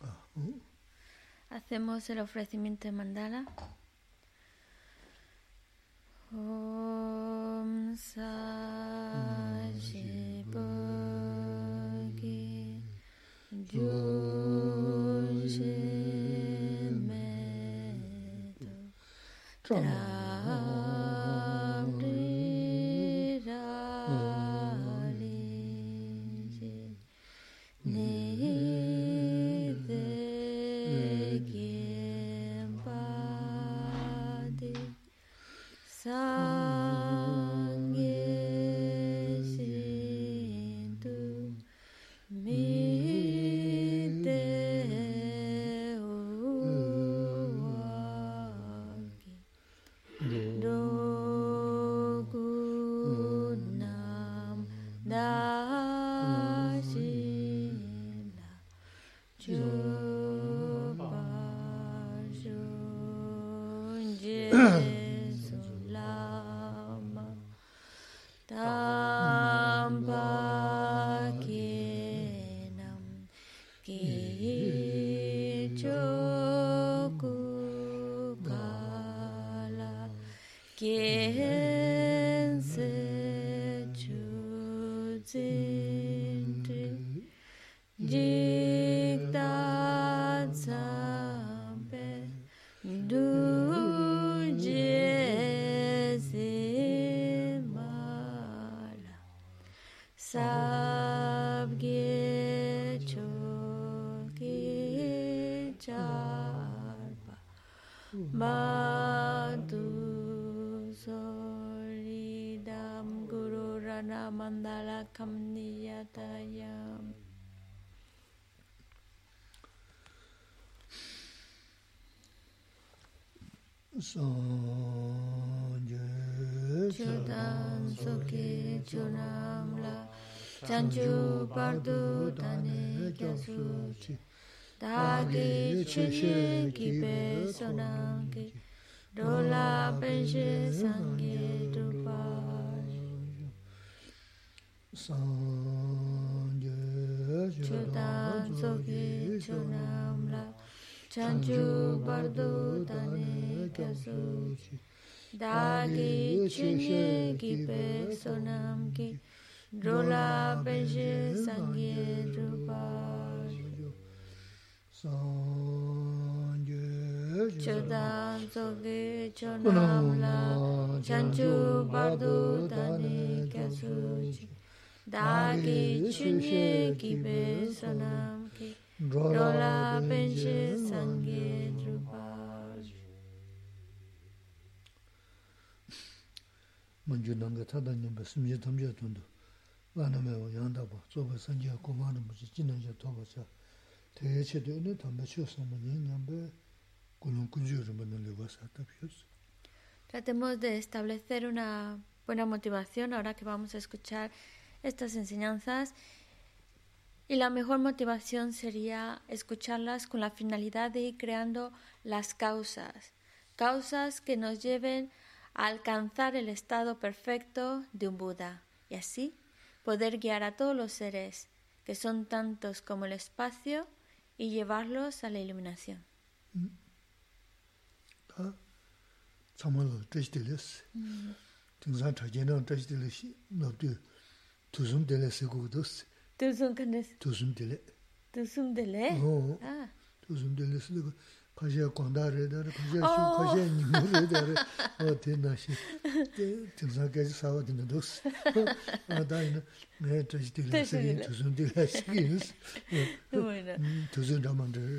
Ah. Hacemos el ofrecimiento de mandala. Om Chodan soki chunam la Chanchu pardu tani kyasu chi Dagi chishi kipe sonangi Dola penshi sangi drupari Sanje Chodan soki chunam la Chanchu pardu tani 교수 다기 춘예 기베 Tratemos de establecer una buena motivación ahora que vamos a escuchar estas enseñanzas. Y la mejor motivación sería escucharlas con la finalidad de ir creando las causas, causas que nos lleven a alcanzar el estado perfecto de un Buda y así poder guiar a todos los seres, que son tantos como el espacio, y llevarlos a la iluminación.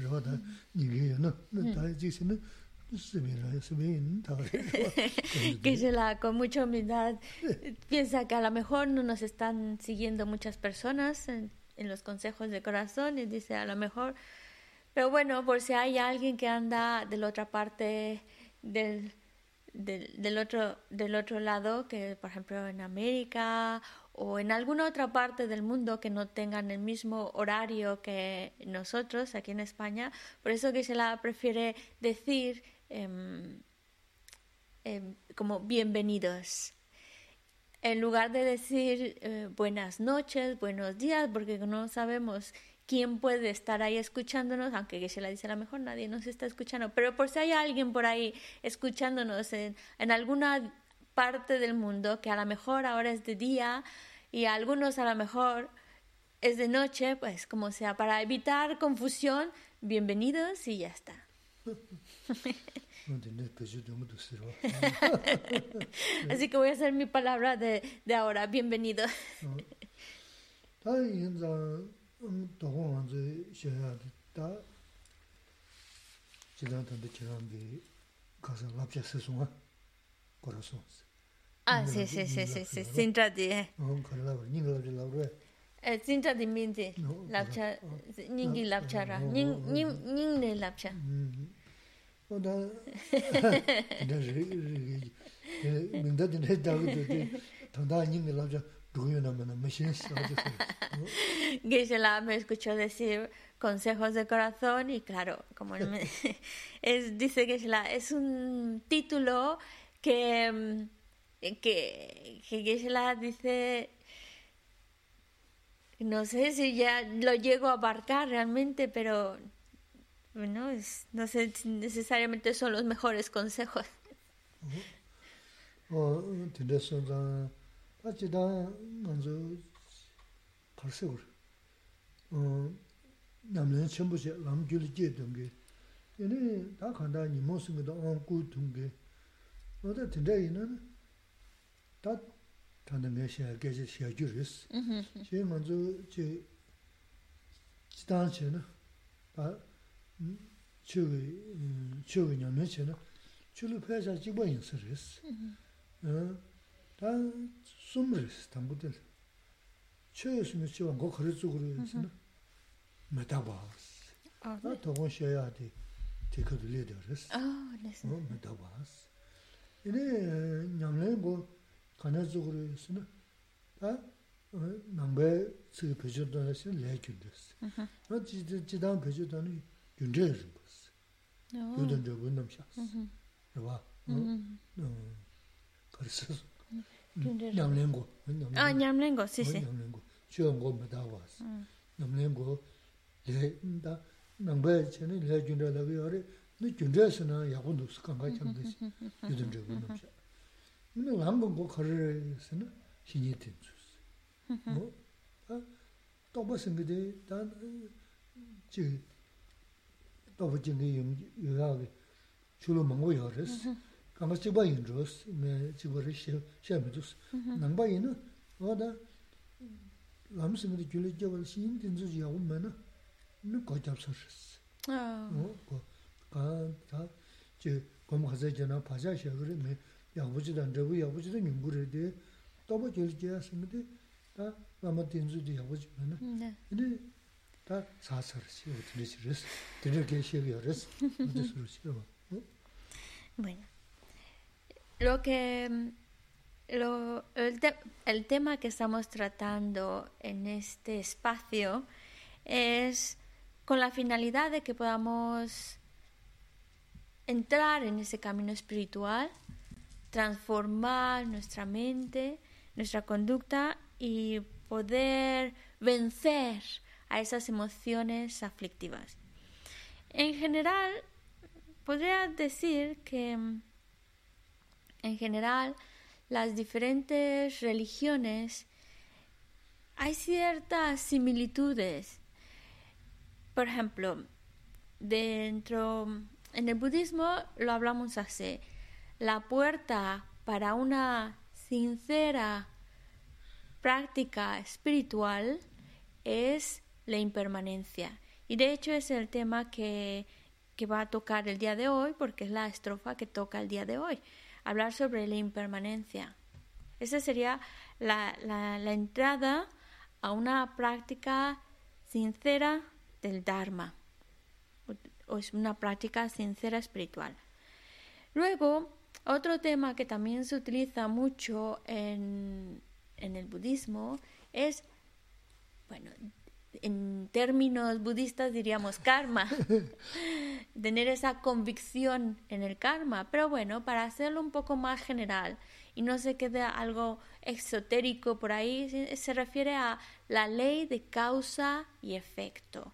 Rawa da nyingi ya na, da jisi na, que se la con mucha humildad. piensa que a lo mejor no nos están siguiendo muchas personas en, en los consejos de corazón y dice a lo mejor pero bueno, por si hay alguien que anda de la otra parte del, del, otro, del otro lado, que por ejemplo en América o en alguna otra parte del mundo que no tengan el mismo horario que nosotros aquí en España, por eso que se la prefiere decir em, em, como bienvenidos. En lugar de decir eh, buenas noches, buenos días, porque no sabemos quién puede estar ahí escuchándonos, aunque que se la dice a lo mejor nadie nos está escuchando, pero por si hay alguien por ahí escuchándonos en, en alguna parte del mundo que a lo mejor ahora es de día y a algunos a lo mejor es de noche, pues como sea, para evitar confusión, bienvenidos y ya está. Así que voy a hacer mi palabra de, de ahora, bienvenido. dōgō wānzu shēyā dā jidā tānda jirāngi kāsā lāpchā sēsōngā kora sōngsi. 아, 세, 세, 세, 세, 세, 진짜디. 어, 걸라고 닝을 걸라고. 에, 진짜디 민지. 랍차 닝기 랍차라. 닝, 닝, 닝네 랍차. 음. 오다. 근데 이게 민다디 내다고 되게 단다 닝네 랍차. Gisela me escuchó decir consejos de corazón y claro, como me, es, dice Gisela, es un título que, que, que Gisela dice, no sé si ya lo llego a abarcar realmente, pero bueno, es, no sé si necesariamente son los mejores consejos. Oh, 아치다 먼저 갈세 그래. 어 남는 전부지 남규를 제던 게. 얘네 다 간다 니 모습도 안고 둥게. 어디 된다이는 다 다는 메시아 계제 시아주스 제 먼저 제 지단체는 다 저기 저기 냠면체는 줄로 패자 찍어 인스레스 어 다, 숨을스 담부들 최스는 지원 거 거래 쪽으로 있으나 맞다 봐. 아, 더 쉬어야 돼. 제가 들려드렸어. 아, 알았어. 뭐 맞다 봐. 이제 냠래 뭐 가나 쪽으로 있으나 아 남배 그 표준도 하시 레규드스. 뭐 지지 지단 표준도는 윤대를 봤어. 요든 저분 넘셔. 봐. 음. 그래서 냠랭고 아 냠랭고 시시 냠랭고 주영고 마다와스 냠랭고 예다 남배 전에 레준다라고 요래 너 준대스나 야고 누스 간가 참듯이 요즘 저거 넘셔 근데 한번 거 거래서는 신이 된주스 뭐 또버슨 그데 단지 또버진 게 용기 요하게 줄로 먹고 요랬어 아마 지바 인조스 메 지바리 셰 셰미조스 남바 이노 어다 람스미디 줄리 저벌 시인 딘즈 야고 메나 누 거잡서스 아어가다제 검가제 전화 바자 셰그리 메 야부지단 저부 야부지도 민구르데 또버 줄지야 스미디 다 라마 딘즈디 야부지 메나 근데 다 사서스 어떻게 지르스 드르게 셰비어스 어디서 어 Bueno. Lo que lo, el, el, tema que estamos tratando en este espacio es con la finalidad de que podamos entrar en ese camino espiritual, transformar nuestra mente, nuestra conducta y poder vencer a esas emociones aflictivas. En general, podría decir que en general las diferentes religiones hay ciertas similitudes. Por ejemplo, dentro en el budismo lo hablamos así. La puerta para una sincera práctica espiritual es la impermanencia. Y de hecho es el tema que, va a tocar el día de hoy, porque es la estrofa que toca el día de hoy. Hablar sobre la impermanencia. Esa sería la, la entrada a una práctica sincera del Dharma. O es una práctica sincera espiritual. Luego, otro tema que también se utiliza mucho en, en el budismo es, bueno, en términos budistas diríamos karma, tener esa convicción en el karma, pero bueno, para hacerlo un poco más general y no se quede algo exotérico por ahí, se refiere a la ley de causa y efecto.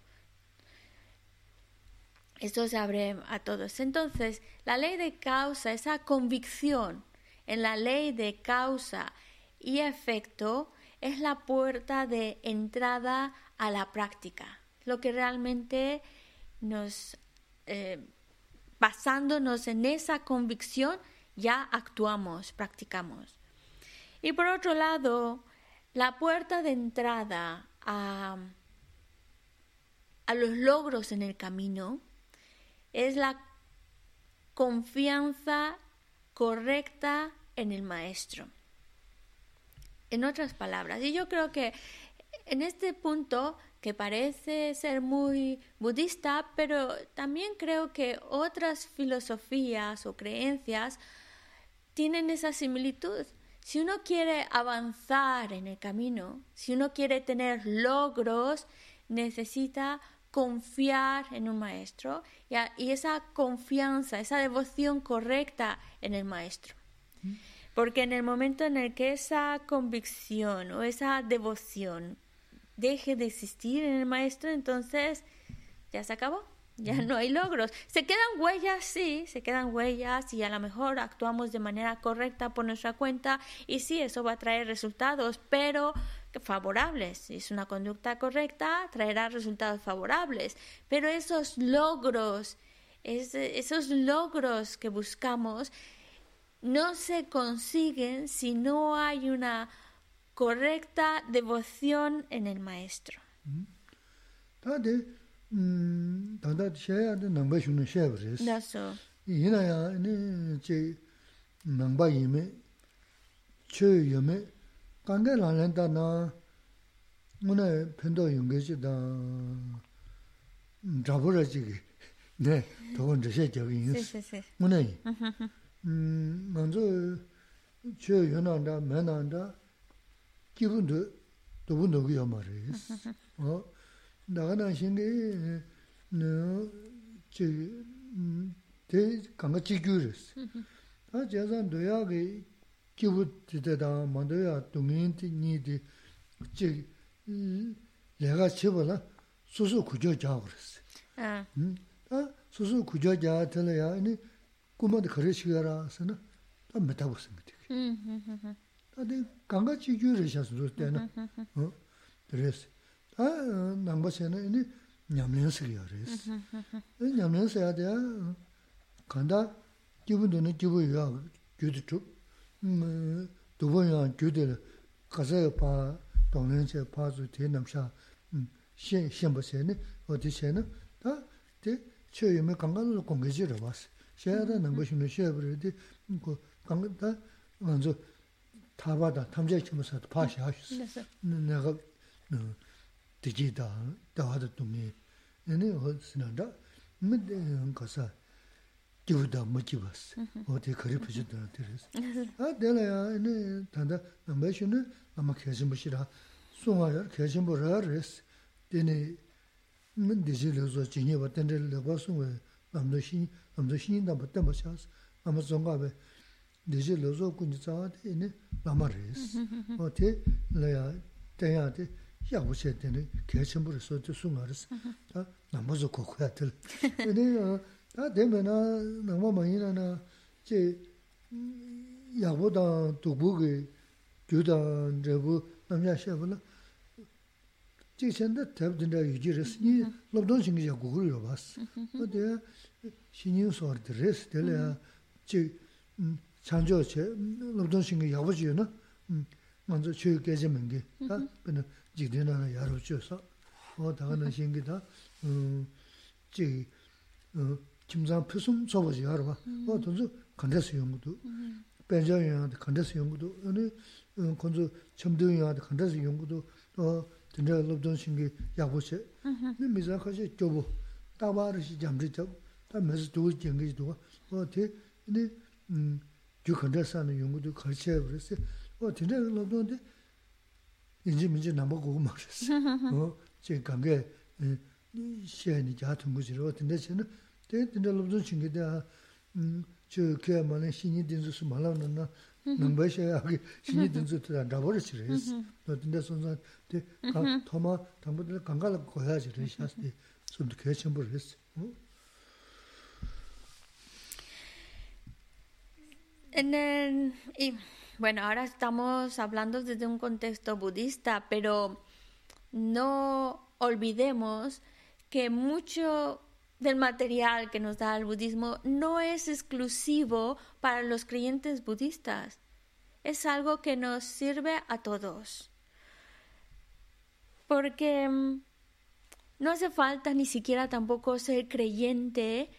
Esto se abre a todos. Entonces, la ley de causa, esa convicción en la ley de causa y efecto, es la puerta de entrada a la práctica, lo que realmente nos, eh, basándonos en esa convicción, ya actuamos, practicamos. Y por otro lado, la puerta de entrada a, a los logros en el camino es la confianza correcta en el maestro en otras palabras. Y yo creo que en este punto, que parece ser muy budista, pero también creo que otras filosofías o creencias tienen esa similitud. Si uno quiere avanzar en el camino, si uno quiere tener logros, necesita confiar en un maestro y, esa confianza, esa devoción correcta en el maestro. Mm. Porque en el momento en el que esa convicción o esa devoción deje de existir en el maestro, entonces ya se acabó, ya no hay logros. Se quedan huellas, sí, se quedan huellas y a lo mejor actuamos de manera correcta por nuestra cuenta y sí, eso va a traer resultados, pero favorables. Si es una conducta correcta, traerá resultados favorables. Pero esos logros, esos logros que buscamos, no se consiguen si no hay una correcta devoción en el maestro. Tade tanda shaya de nangba shunu shaya bres. Naso. Ina ya ne che nangba yime che yime kanga lan da na muna pendo yunge ji da 잡으러 지기 네 더군 저세 저기 있어. muna yi. 먼저 저 연한다 매난다 기분도 또 누구야 말이야. 어 나가는 신게 너저 대 강가 지규르스. 아 제가 도야게 기분 되다 만도야 동인티 니디 지 내가 쳐봐라 소소 구조 잡으랬어. 아. 음. 아 소소 구조 잡으려야 아니 kumādi 다데 강가 지규를 샤스도 때나 어 그래서 아 남버세는 이니 냠면스리야 그래서. 냠면스야 돼 간다 기분도는 기분이야 교도죠 음 두번이야 교대를 가서 봐 동네에 봐서 대남샤 신 신버세는 어디세는? 다대 최유의 강가로 공개지를 봤어. 셰야다 남버시는 셰버르디 그 강가다 먼저 타바다 탐제 키무서도 파시 하셨어. 내가 디지다 다하다 동네 얘네 어스나다 미데 가서 기우다 먹지 봤어. 어디 그리 부지더라 들었어. 아 내가 얘네 단다 남배슈는 아마 계신 부시라 송아요 계신 부라레스 되네 문 디지르서 진이 버튼들 내가 송에 남도신 남도신이 나 버튼 버셔서 아마 송가베 deje lozo kunji tsawa te ine lama res. O te laya tenya te yabu che tene kaya chenpo res o te sunga res. Ta namazo kokoya tila. Ine ta tenpe na nangma mayi na na che yabu dan tukbu ge gyu dan rebu namya shebu na chik chenda tab dinda yuji res. Ni lobdon shingi ya gugul yo bas. O te shinyin suar te res. Te laya chik chanchoo che lobdon shingi yabu chiyo na manzo chiyo geje mingi ta pina jikdi na yaru chiyo sa o daga na shingi ta jik kimzang pisum sobo chiyo yaru wa o tonzo kandasi yungudu benja yungada kandasi yungudu ane konzo chamdo yungada kandasi yungudu o dinda lobdon shingi yabu che ni mizan kashi gyobo tabaarishi jamri chabu ta mezi dugu jengi duwa o te ane yu kanda sani yungudu karchaya warasi, o tena lobdonde inji minji namba gogo marasi. O che gange shayani kyaa tungu zira, o tena chena, tena tena lobdon chingi da che kaya mani shinyi dinzu su malaw nana namba shaya agi shinyi dinzu tena rabara chirayasi. O tena sonzan, te thoma tangbo tena gangala goya chirayasi, sumdu kaya chenpo rayasi. En el, y, bueno, ahora estamos hablando desde un contexto budista, pero no olvidemos que mucho del material que nos da el budismo no es exclusivo para los creyentes budistas. Es algo que nos sirve a todos. Porque mm, no hace falta ni siquiera tampoco ser creyente,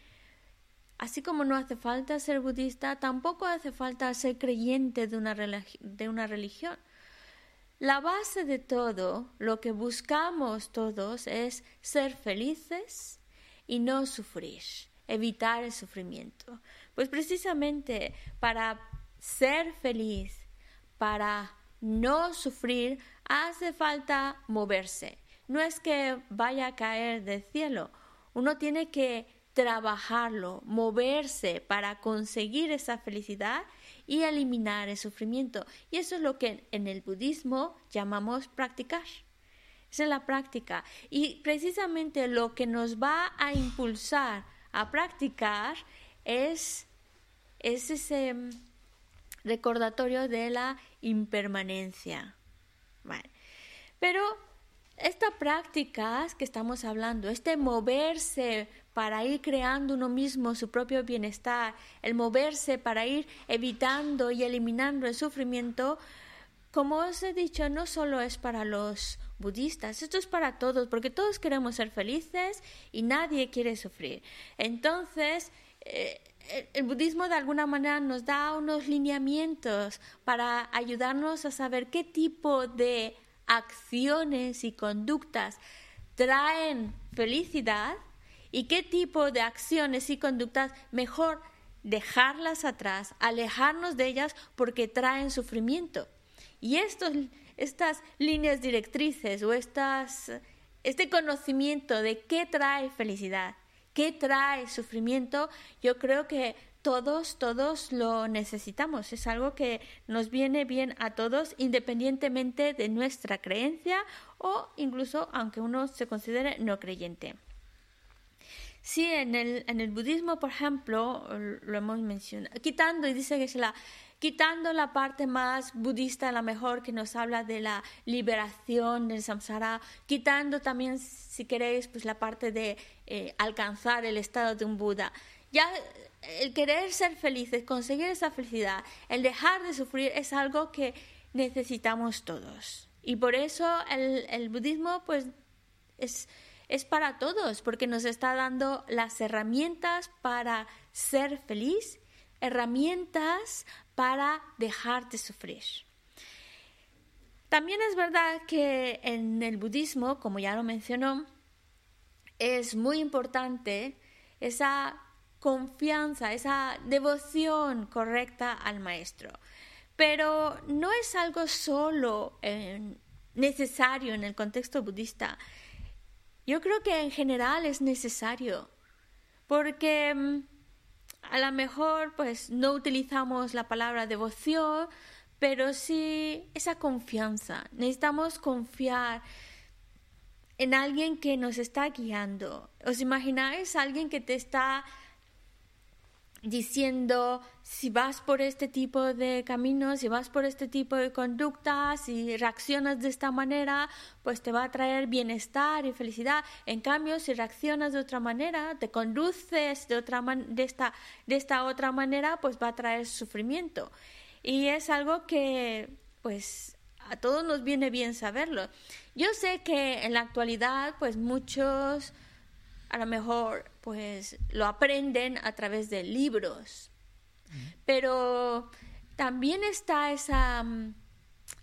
así como no hace falta ser budista, tampoco hace falta ser creyente de una, de una religión. La base de todo, lo que buscamos todos es ser felices, y no sufrir, evitar el sufrimiento. Pues precisamente para ser feliz, para no sufrir, hace falta moverse. No es que vaya a caer del cielo, uno tiene que trabajarlo, moverse para conseguir esa felicidad y eliminar el sufrimiento. Y eso es lo que en el budismo llamamos practicar es la práctica. Y precisamente lo que nos va a impulsar a practicar es, ese mm, recordatorio de la impermanencia. Pero estas prácticas que estamos hablando, este moverse para ir creando uno mismo su propio bienestar, el moverse para ir evitando y eliminando el sufrimiento, como os he dicho, no solo es para los budistas, esto es para todos, porque todos queremos ser felices y nadie quiere sufrir. Entonces, eh, el budismo de alguna manera nos da unos lineamientos para ayudarnos a saber qué tipo de acciones y conductas traen felicidad y qué tipo de acciones y conductas mejor dejarlas atrás, alejarnos de ellas porque traen sufrimiento. Y estos estas líneas directrices o estas, este conocimiento de qué trae felicidad, qué trae sufrimiento, yo creo que todos, todos lo necesitamos. Es algo que nos viene bien a todos independientemente de nuestra creencia o incluso aunque uno se considere no creyente. Sí, en el, en el budismo, por ejemplo, lo hemos mencionado, quitando, y dice que la quitando la parte más budista, la mejor, que nos habla de la liberación del samsara, quitando también, si queréis, pues la parte de eh, alcanzar el estado de un Buda. Ya el querer ser felices, conseguir esa felicidad, el dejar de sufrir es algo que necesitamos todos. Y por eso el, el budismo, pues, es, es para todos, porque nos está dando las herramientas para ser feliz herramientas para dejar de sufrir. También es verdad que en el budismo, como ya lo mencionó, es muy importante esa confianza, esa devoción correcta al maestro. Pero no es algo solo eh, necesario en el contexto budista. Yo creo que en general es necesario, porque mm, a lo mejor pues no utilizamos la palabra devoción, pero sí esa confianza. Necesitamos confiar en alguien que nos está guiando. ¿Os imagináis alguien que te está diciendo si vas por este tipo de caminos, si vas por este tipo de conductas, si reaccionas de esta manera, pues te va a traer bienestar y felicidad. En cambio, si reaccionas de otra manera, te conduces de otra de esta de esta otra manera, pues va a traer sufrimiento. Y es algo que pues a todos nos viene bien saberlo. Yo sé que en la actualidad pues muchos a lo mejor pues lo aprenden a través de libros. Pero también está esa... Mm,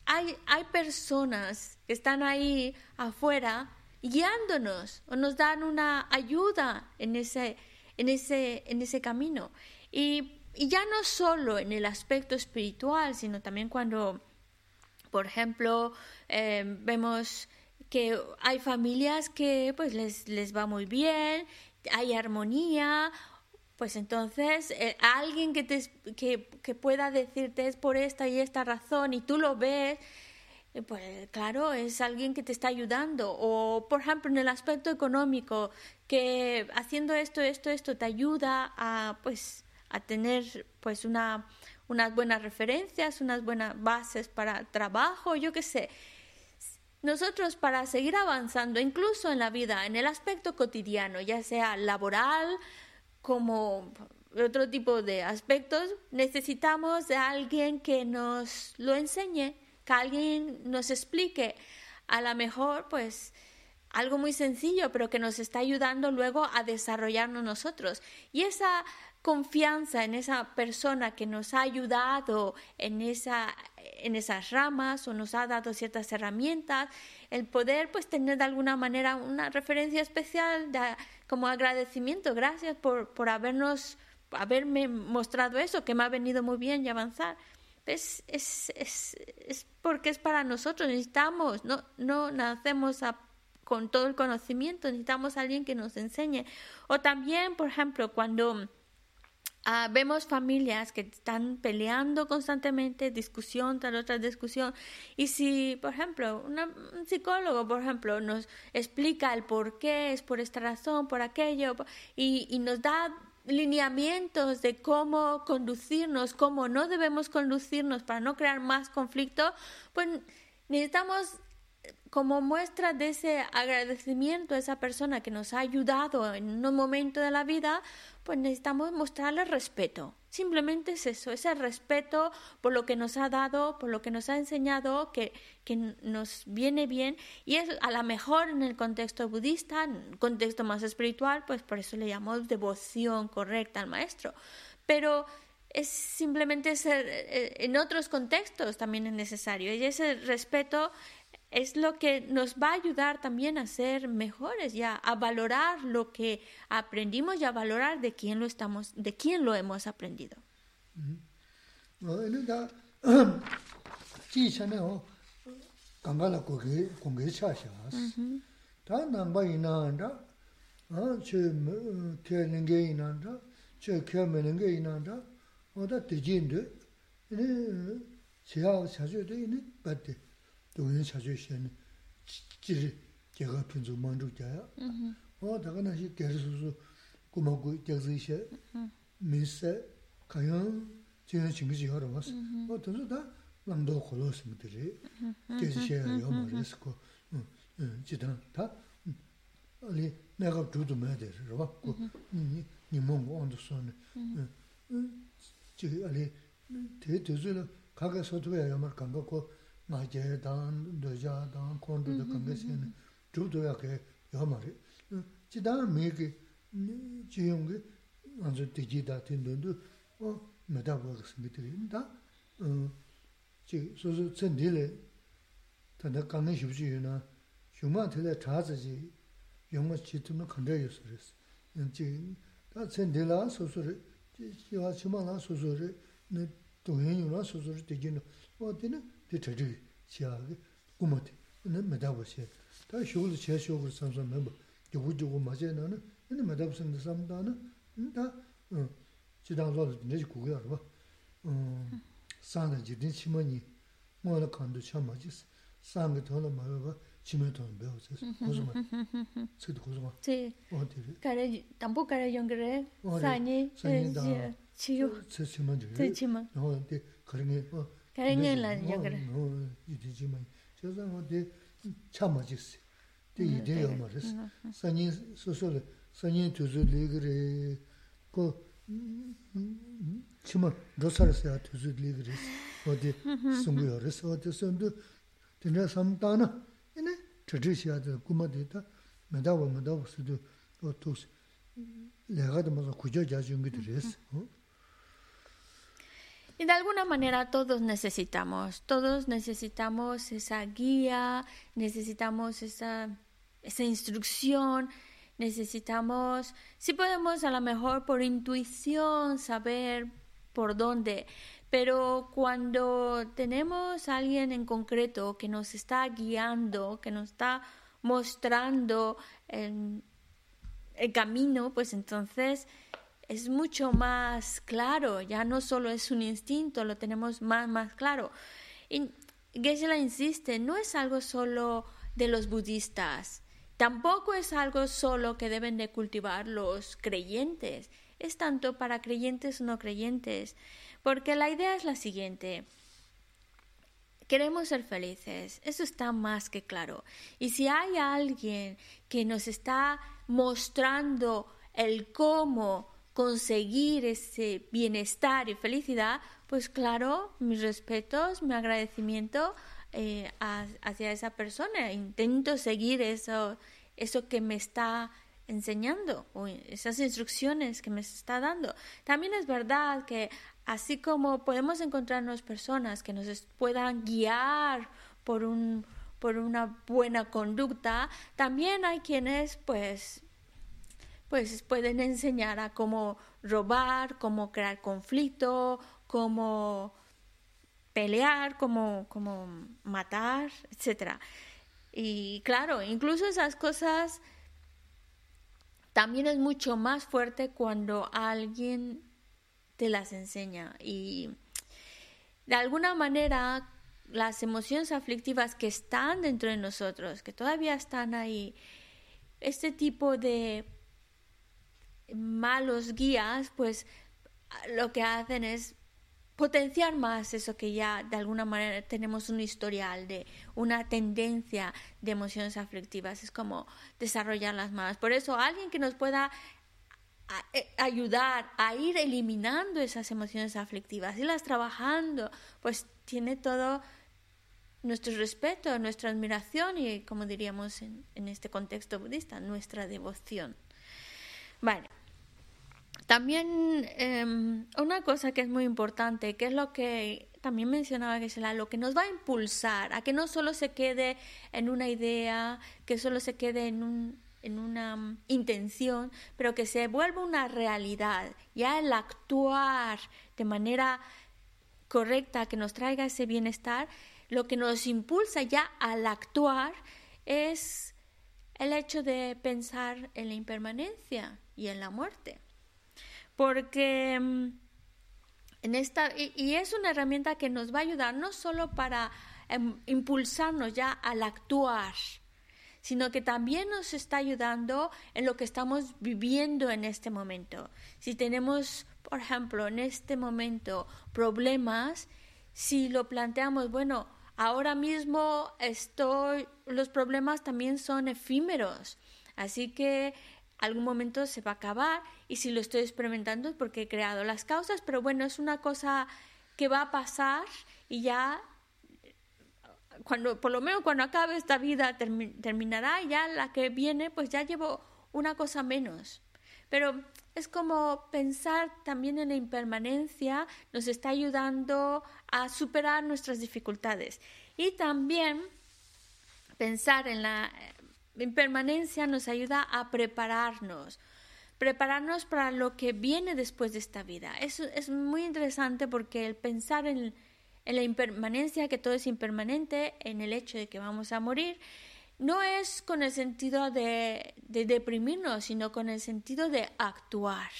hay, hay personas que están ahí afuera guiándonos o nos dan una ayuda en ese, en ese, en ese camino. Y, ya no solo en el aspecto espiritual, sino también cuando, por ejemplo, eh, vemos que hay familias que pues les, les va muy bien, hay armonía, pues entonces eh, alguien que, te, que, que, pueda decirte es por esta y esta razón y tú lo ves, eh, pues claro, es alguien que te está ayudando. O por ejemplo en el aspecto económico, que haciendo esto, esto, esto te ayuda a pues a tener pues una, unas buenas referencias, unas buenas bases para trabajo, yo qué sé. Nosotros para seguir avanzando, incluso en la vida, en el aspecto cotidiano, ya sea laboral como otro tipo de aspectos, necesitamos de alguien que nos lo enseñe, que alguien nos explique. A lo mejor, pues, algo muy sencillo, pero que nos está ayudando luego a desarrollarnos nosotros. Y esa confianza en esa persona que nos ha ayudado en, esa, en esas ramas o nos ha dado ciertas herramientas, el poder pues tener de alguna manera una referencia especial como agradecimiento, gracias por, por habernos, haberme mostrado eso, que me ha venido muy bien y avanzar. Es, es, es, es porque es para nosotros, necesitamos, no, no nacemos con todo el conocimiento, necesitamos a alguien que nos enseñe. O también, por ejemplo, cuando Ah, vemos familias que están peleando constantemente, discusión tras otra discusión. Y si, por ejemplo, un psicólogo, por ejemplo, nos explica el por qué, es por esta razón, por aquello, y, y nos da lineamientos de cómo conducirnos, cómo no debemos conducirnos para no crear más conflicto, pues necesitamos como muestra de ese agradecimiento a esa persona que nos ha ayudado en un momento de la vida, pues necesitamos mostrarle respeto. Simplemente es eso, ese respeto por lo que nos ha dado, por lo que nos ha enseñado, que, que nos viene bien. Y es a lo mejor en el contexto budista, en el contexto más espiritual, pues por eso le llamamos devoción correcta al maestro. Pero es simplemente ser, eh, en otros contextos también es necesario. Y ese respeto es lo que nos va a ayudar también a ser mejores ya a valorar lo que aprendimos y a valorar de quién lo estamos de quién lo hemos aprendido 오늘 자주 시는 지 제가 분주 만두 자야. 어 다가 나시 계속수 고마고 계속이셔. 미세 가연 제가 친구지 하러 왔어. 어 돈도 다 남도 걸었습니다지 계속해요 뭐 리스코 지단 다 아니 내가 두도 매야 돼. 그러고 니 니몽 온도 손 지금 아니 대대주는 가게 소도야 말 간거고 nga je dan, doja dan, kondu da kanga sen, dhru doya ke yaha mara. Chi dan me ke, chi yung ke, anzo teji da ten dundu, o meda waga sangi tiri. Da, chi susu tsen dili, tanda kanga shibshi yu na, shuma tila chaza chi, yungma chi tuna kanda yu suris. Chi, da tsen dila susu ri, chi shima la susu ri, doyen yu la susu ri teji na, o dina, di chachik xiaa kumo ti, ina medabu xiaa. Ta shogul xiaa shogul samsam memba, gyogu gyogu ma xiaa na na, ina medabu samda samda na, ta eh, chidang zola eh, dinaji kukuya rwa. Sanga jirdin chima nyi, mua la kandu cha ma jis, sanga tola ma rwa chima tola bewa zis, kuzuma, tsikdi kuzuma. Tsi, kare, tambu kare yongare, sanyi, chiyo. Tsi chima jiyo. Tsi chima. Kare nge, kare ngen la ya kare no ide ji ma je za mo de cha ma ji se de mm, ide yo ma res. Mm, mm, sa ni so so le sa ni tu zu le gre ko chima do sa res ya tu zu le gre o de sung yo res. O de sun du de na sam ta na. Ine chu chu xia de ku ma de ta. Me da wa me da wa su du o tu le ga de ma ku jo ja jung gi de res. Y de alguna manera todos necesitamos, todos necesitamos esa guía, necesitamos esa, esa instrucción, necesitamos, si podemos a lo mejor por intuición saber por dónde, pero cuando tenemos a alguien en concreto que nos está guiando, que nos está mostrando el, camino, pues entonces es mucho más claro, ya no solo es un instinto, lo tenemos más, más claro. Y Geshe-la insiste, no es algo solo de los budistas, tampoco es algo solo que deben de cultivar los creyentes, es tanto para creyentes o no creyentes. Porque la idea es la siguiente. Queremos ser felices, eso está más que claro. Y si hay alguien que nos está mostrando el cómo conseguir ese bienestar y felicidad, pues claro, mis respetos, mi agradecimiento eh, hacia esa persona. Intento seguir eso, eso que me está enseñando o esas instrucciones que me está dando. También es verdad que así como podemos encontrarnos personas que nos puedan guiar por un por una buena conducta, también hay quienes pues pues pueden enseñar a cómo robar, cómo crear conflicto, cómo pelear, cómo, cómo matar, etcétera. Y claro, incluso esas cosas también es mucho más fuerte cuando alguien te las enseña y de alguna manera las emociones aflictivas que están dentro de nosotros, que todavía están ahí, este tipo de malos guías, pues lo que hacen es potenciar más eso que ya de alguna manera tenemos un historial de una tendencia de emociones aflictivas, es como desarrollarlas más. Por eso alguien que nos pueda eh, ayudar a ir eliminando esas emociones aflictivas, irlas trabajando, pues tiene todo nuestro respeto, nuestra admiración y, como diríamos en, este contexto budista, nuestra devoción. Bueno, también em, una cosa que es muy importante, que es lo que también mencionaba Gisela, lo que nos va a impulsar a que no solo se quede en una idea, que solo se quede en un, en una mm, intención, pero que se vuelva una realidad, ya el actuar de manera correcta, que nos traiga ese bienestar, lo que nos impulsa ya al actuar es el hecho de pensar en la impermanencia y en la muerte. Porque mm, en esta, y, es una herramienta que nos va a ayudar no solo para em, impulsarnos ya al actuar, sino que también nos está ayudando en lo que estamos viviendo en este momento. Si tenemos, por ejemplo, en este momento problemas, si lo planteamos, bueno, ahora mismo estoy, los problemas también son efímeros, así que algún momento se va a acabar y si lo estoy experimentando es porque he creado las causas, pero bueno, es una cosa que va a pasar y ya cuando, por lo menos cuando acabe esta vida terminará, ya la que viene, pues ya llevo una cosa menos. Pero es como pensar también en la impermanencia nos está ayudando a superar nuestras dificultades. Y también pensar en la impermanencia nos ayuda a prepararnos prepararnos para lo que viene después de esta vida. Eso es muy interesante porque el pensar en, en la impermanencia, que todo es impermanente, en el hecho de que vamos a morir, no es con el sentido de, de deprimirnos, sino con el sentido de actuar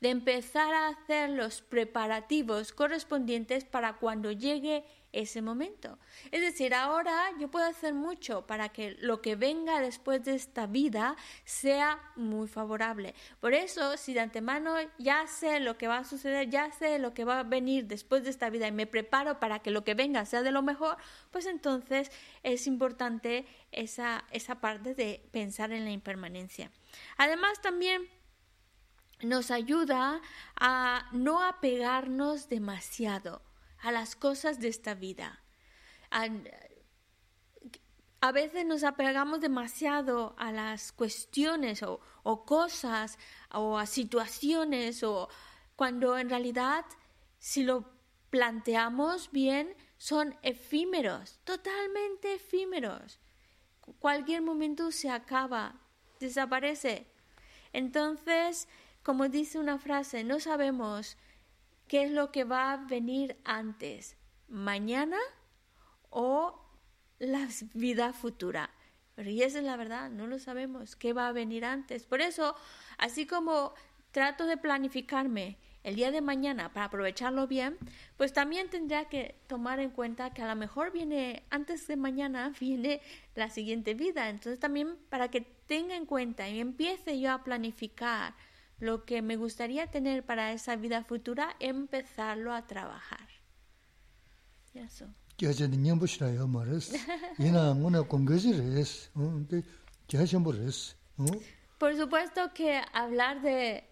de empezar a hacer los preparativos correspondientes para cuando llegue ese momento. Es decir, ahora yo puedo hacer mucho para que lo que venga después de esta vida sea muy favorable. Por eso, si de antemano ya sé lo que va a suceder, ya sé lo que va a venir después de esta vida y me preparo para que lo que venga sea de lo mejor, pues entonces es importante esa, esa parte de pensar en la impermanencia. Además, también nos ayuda a no apegarnos demasiado a las cosas de esta vida. A, veces nos apegamos demasiado a las cuestiones o, o cosas o a situaciones o cuando en realidad si lo planteamos bien son efímeros, totalmente efímeros. Cualquier momento se acaba, desaparece. Entonces, como dice una frase, no sabemos qué es lo que va a venir antes, mañana o la vida futura. Y esa es la verdad, no lo sabemos, qué va a venir antes. Por eso, así como trato de planificarme el día de mañana para aprovecharlo bien, pues también tendría que tomar en cuenta que a lo mejor viene antes de mañana, viene la siguiente vida. Entonces también para que tenga en cuenta y empiece yo a planificar lo que me gustaría tener para esa vida futura, empezarlo a trabajar. Eso. Por supuesto que hablar de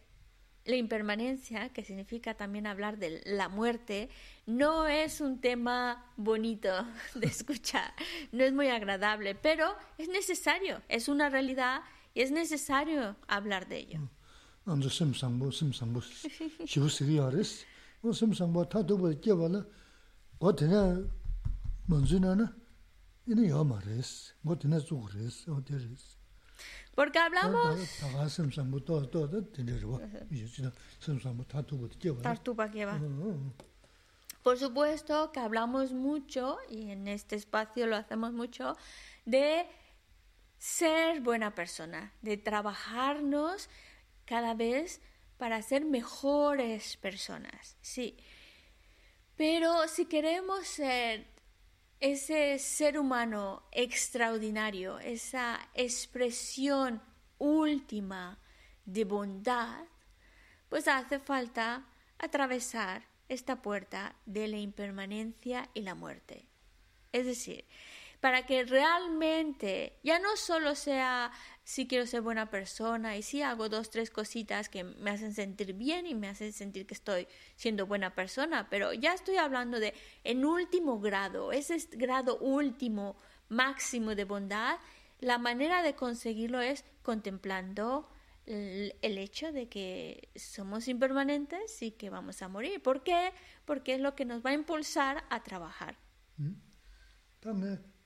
la impermanencia, que significa también hablar de la muerte, no es un tema bonito de escuchar, no es muy agradable, pero es necesario, es una realidad y es necesario hablar de ello. 안저 심상보 심상보 시부스리아레스 뭐 심상보 타도보 깨발라 어디나 먼저나나 이는 요마레스 뭐 되나 주그레스 어디레스 Porque hablamos Por supuesto que hablamos mucho y en este espacio lo hacemos mucho de ser buena persona, de trabajarnos cada vez para ser mejores personas, sí. Pero si queremos ser ese ser humano extraordinario, esa expresión última de bondad, pues hace falta atravesar esta puerta de la impermanencia y la muerte. Es decir, para que realmente ya no solo sea si quiero ser buena persona y si hago dos, tres cositas que me hacen sentir bien y me hacen sentir que estoy siendo buena persona, pero ya estoy hablando de en último grado, ese grado último, máximo de bondad, la manera de conseguirlo es contemplando el, hecho de que somos impermanentes y que vamos a morir. ¿Por qué? Porque es lo que nos va a impulsar a trabajar. ¿Mm?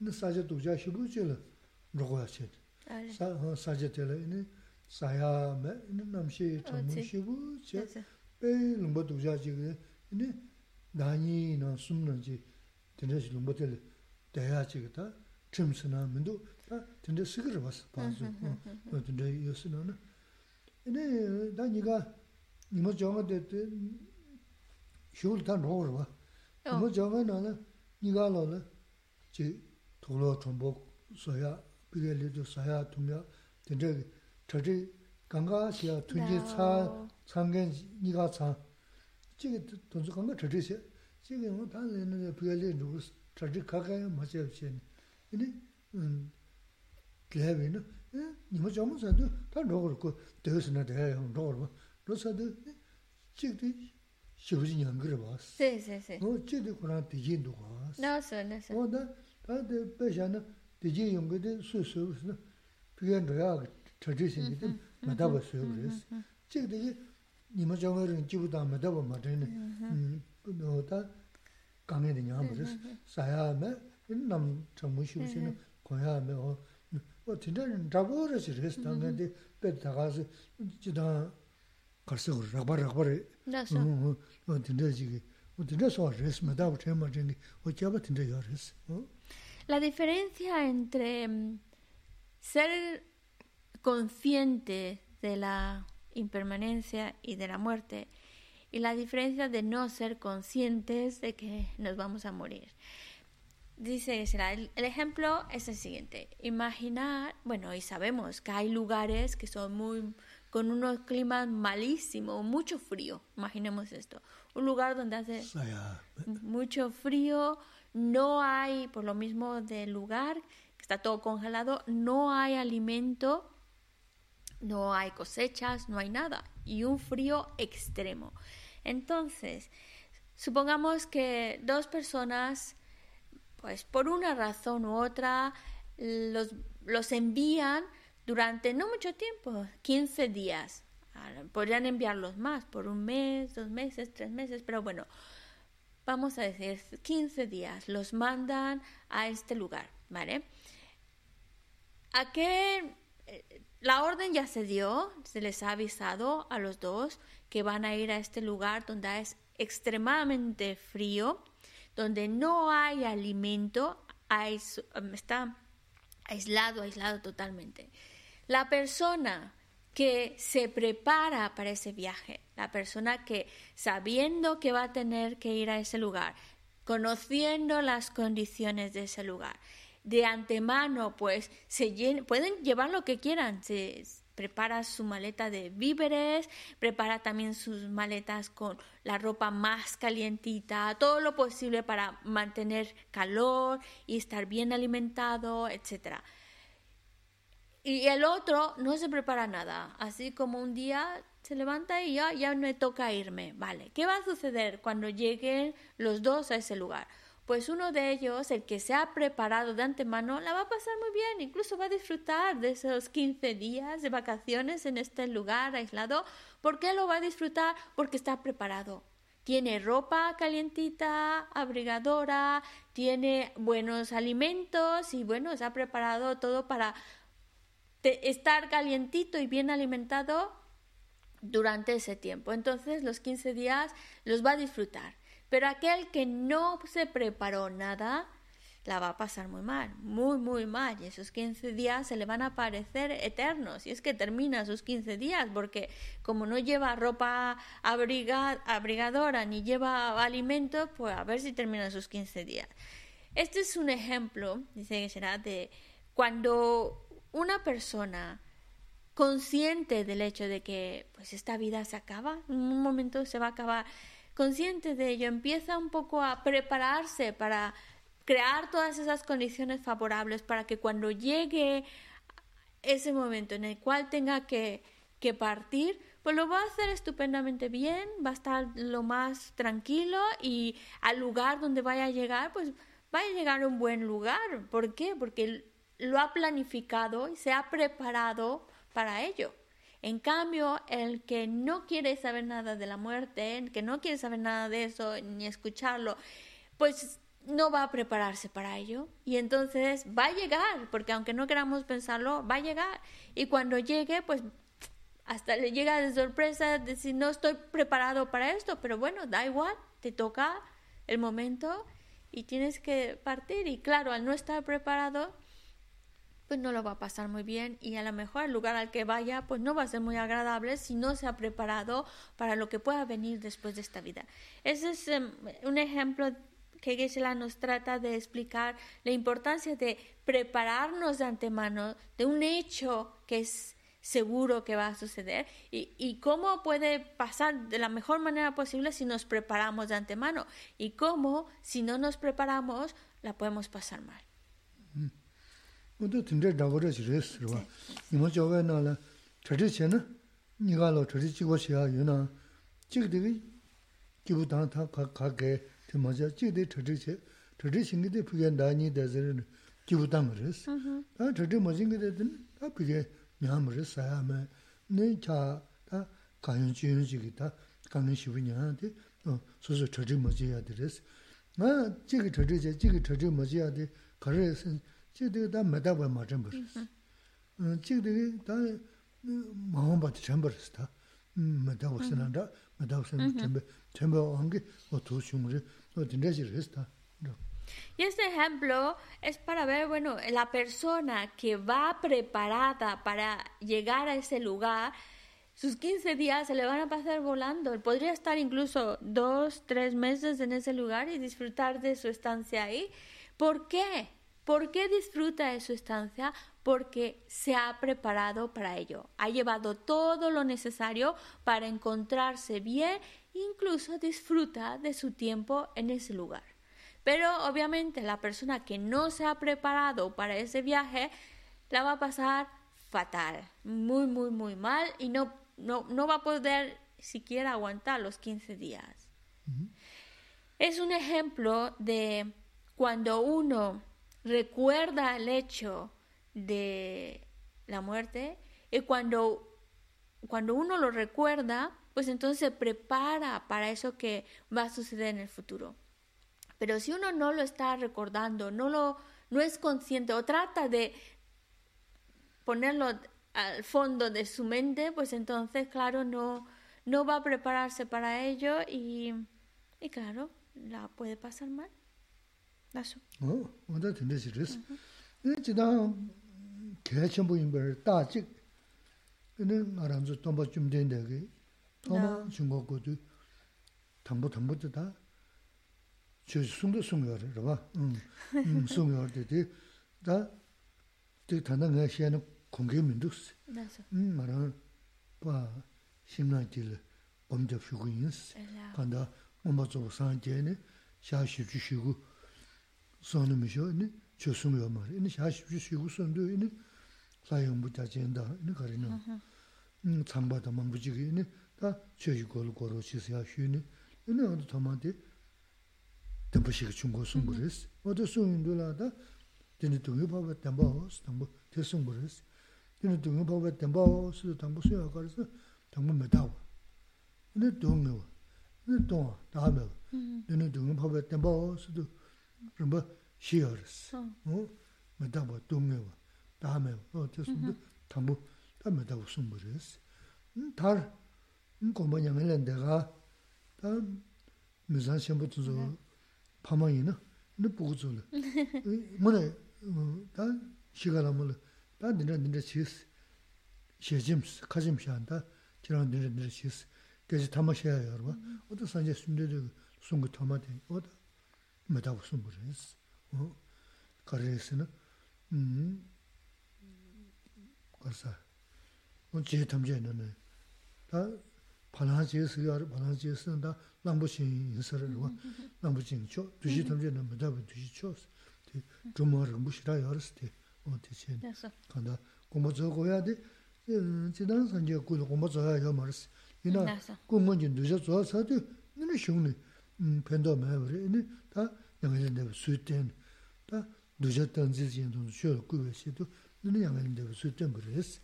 네 사제 도자 시부질 로고 하신 사 사제 때는 사야 매 남시 참 시부 제 배는 뭐 도자 지금 네 나니 나 숨는지 된다시 뭐 될 대야 지겠다 춤스나 민도 다 된다 시그를 봤어 봐서 어 된다 요스는 네 나니가 니모 정어 됐대 쇼를 다 넣어 봐. 뭐 정어 나는 니가 넣어. 지 tōlō tōmbō sōyā, pīrē līdō sāyā tōngyā, tēndē tōchī gāngā xīyā tōngjī cā, cāngiān nīgā cā, chīgī tōnchī gāngā tōchī xīyā, chīgī ngō tā nē pīrē līdō tōchī kākāyā mā xīyā xīyā nē, inī dēhē wē nē, nīmā chāmū sā tō tā rōgō rō kō dēhē sā nā dēhē yō rōgō rō, rō sā tō chīgī tō xīgī nyāngi rō bās, ngō chīgī tō 다데 배잖아 되지 용게데 수수스 비엔 드라 트디신 게 맞다고 수수스 지금 니마 정어는 지부다 맞다고 맞네 그다 강에 되냐 무슨 사야매 남 정무시우시는 고야매 어 진짜는 잡으르시 레스탄데 배다가서 지다 가서 라바라바레 어 진짜 지기 어 진짜 소스 맞다고 테마 진짜 어 잡아 진짜 요르스 어 La diferencia entre mm, ser consciente de la impermanencia y de la muerte y la diferencia de no ser conscientes de que nos vamos a morir. Dice el, el ejemplo es el siguiente. Imaginar, bueno, y sabemos que hay lugares que son muy con unos climas malísimos, mucho frío. Imaginemos esto. Un lugar donde hace mucho frío, no hay, por lo mismo del lugar, está todo congelado, no hay alimento, no hay cosechas, no hay nada, y un frío extremo. Entonces, supongamos que dos personas, pues por una razón u otra, los, los envían durante no mucho tiempo, 15 días. Ah, Podrían enviarlos más, por un mes, dos meses, tres meses, pero bueno, vamos a decir 15 días, los mandan a este lugar, ¿vale? ¿A qué? eh, La orden ya se dio, se les ha avisado a los dos que van a ir a este lugar donde es extremadamente frío, donde no hay alimento, um, está aislado, aislado totalmente. La persona que se prepara para ese viaje, la persona que sabiendo que va a tener que ir a ese lugar, conociendo las condiciones de ese lugar, de antemano pues se pueden llevar lo que quieran, se prepara su maleta de víveres, prepara también sus maletas con la ropa más calientita, todo lo posible para mantener calor y estar bien alimentado, etcétera. Y el otro no se prepara nada, así como un día se levanta y ya, ya me toca irme. Vale, ¿qué va a suceder cuando lleguen los dos a ese lugar? Pues uno de ellos, el que se ha preparado de antemano, la va a pasar muy bien, incluso va a disfrutar de esos 15 días de vacaciones en este lugar aislado. ¿Por qué lo va a disfrutar? Porque está preparado. Tiene ropa calientita, abrigadora, tiene buenos alimentos y bueno, se ha preparado todo para te- estar calientito y bien alimentado durante ese tiempo. Entonces los 15 días los va a disfrutar. Pero aquel que no se preparó nada, la va a pasar muy mal, muy, muy mal. Y esos 15 días se le van a parecer eternos. Y es que termina sus 15 días, porque como no lleva ropa abriga- abrigadora ni lleva alimentos, pues a ver si termina sus 15 días. Este es un ejemplo, dice que será de cuando una persona consciente del hecho de que pues esta vida se acaba, en un momento se va a acabar, consciente de ello, empieza un poco a prepararse para crear todas esas condiciones favorables para que cuando llegue ese momento en el cual tenga que, que partir, pues lo va a hacer estupendamente bien, va a estar lo más tranquilo y al lugar donde vaya a llegar, pues va a llegar a un buen lugar. ¿Por qué? Porque lo ha planificado y se ha preparado para ello. En cambio, el que no quiere saber nada de la muerte, el que no quiere saber nada de eso ni escucharlo, pues no va a prepararse para ello. Y entonces va a llegar, porque aunque no queramos pensarlo, va a llegar. Y cuando llegue, pues hasta le llega de sorpresa decir no estoy preparado para esto, pero bueno, da igual, te toca el momento y tienes que partir. Y claro, al no estar preparado, pues no lo va a pasar muy bien y a lo mejor el lugar al que vaya pues no va a ser muy agradable si no se ha preparado para lo que pueda venir después de esta vida. Ese es um, un ejemplo que Geshe-la nos trata de explicar la importancia de prepararnos de antemano de un hecho que es seguro que va a suceder y, cómo puede pasar de la mejor manera posible si nos preparamos de antemano y cómo si no nos preparamos la podemos pasar mal. 모두 든데 나버려 지레스 봐. 이모 저거 나라 저지체는 니가로 저지치 것이야 유나. 지그들이 기부당 다 가게 되마자 지데 저지체 저지신게 그게 나니 되서는 기부당 그랬어. 아 저지 뭐진 게 되든 다 그게 냐므를 사야매 네차 다 가연 지은지기다 가는 시분이한테 어 소소 저지 뭐지야 되랬어. 아 지그 저지체 지그 저지 뭐지야 돼. 그래서 Y este ejemplo es para ver, bueno, la persona que va preparada para llegar a ese lugar, sus 15 días se le van a pasar volando. Podría estar incluso dos, tres meses en ese lugar y disfrutar de su estancia ahí. ¿Por qué? ¿Por qué disfruta de su estancia? Porque se ha preparado para ello. Ha llevado todo lo necesario para encontrarse bien, incluso disfruta de su tiempo en ese lugar. Pero obviamente la persona que no se ha preparado para ese viaje la va a pasar fatal, muy, muy, muy mal y no, no, no va a poder siquiera aguantar los 15 días. Es un ejemplo de cuando uno recuerda el hecho de la muerte y cuando, cuando uno lo recuerda, pues entonces se prepara para eso que va a suceder en el futuro. Pero si uno no lo está recordando, no lo no es consciente o trata de ponerlo al fondo de su mente, pues entonces, claro, no, no va a prepararse para ello y, y claro, la puede pasar mal. Eso. 어, onda tende siris. 이 지다 개천부인 걸 따직. 근데 알아서 tomba 좀 된다게. tomba 중국고도 담보 담보도 다 저 숨도 숨어요. 봐. 음. 음, 숨어요. 되게 다 되게 단단한 시에는 공개 민도스. Eso. 음, 말은 봐. 심나질 범접 쉬고 있어. 간다. 엄마 좀 산제네. 샤시 주시고 선음이죠. 이니 조승요 말. 이니 샤십주 시구선도 이니 사용부터 진다. 이니 가리는. 음 참바다 망부지기 이니 다 저지고를 걸어치서야 휴니. 이니 어디 토마디 덤부식 중고 송그레스. 어디 송인도라다 되는 동요 바바 담바스 담부 대송그레스. 되는 동요 바바 담바스 담부 수야 가르스 담부 메다오. 이니 동요. 이니 동 다음에 되는 동요 바바 담바스도 rinpa shiyo resi. Medaba dungewa, damewa, te sumbu, mm-hmm. tambu, ta medaba sumbu resi. Tar, gomba nyangilan dega, ta mizan shenpo tuzo mm-hmm. pamayi na, ina buku zulu. Mune, ta shigala mulu, ta dindra dindra chis, shejims, kajim shan, ta jirang dindra dindra chis, geji tama sheya yorwa, oda sanje sumde sungu tama tengi, oda 메다고 숨으레스 어 가르스는 음 가서 언제 탐제는 다 반하지에서 반하지에서 다 남부신 인사를 와 남부신 초 두시 탐제는 메다고 두시 초 주말 무시라 열스티 어디신 간다 공부 저거야 돼 지난 산제 공부 저거야 말스 이나 공부 좀 늦어 줘서 돼 너는 shio yāngā yā sū tēn bā rī sī.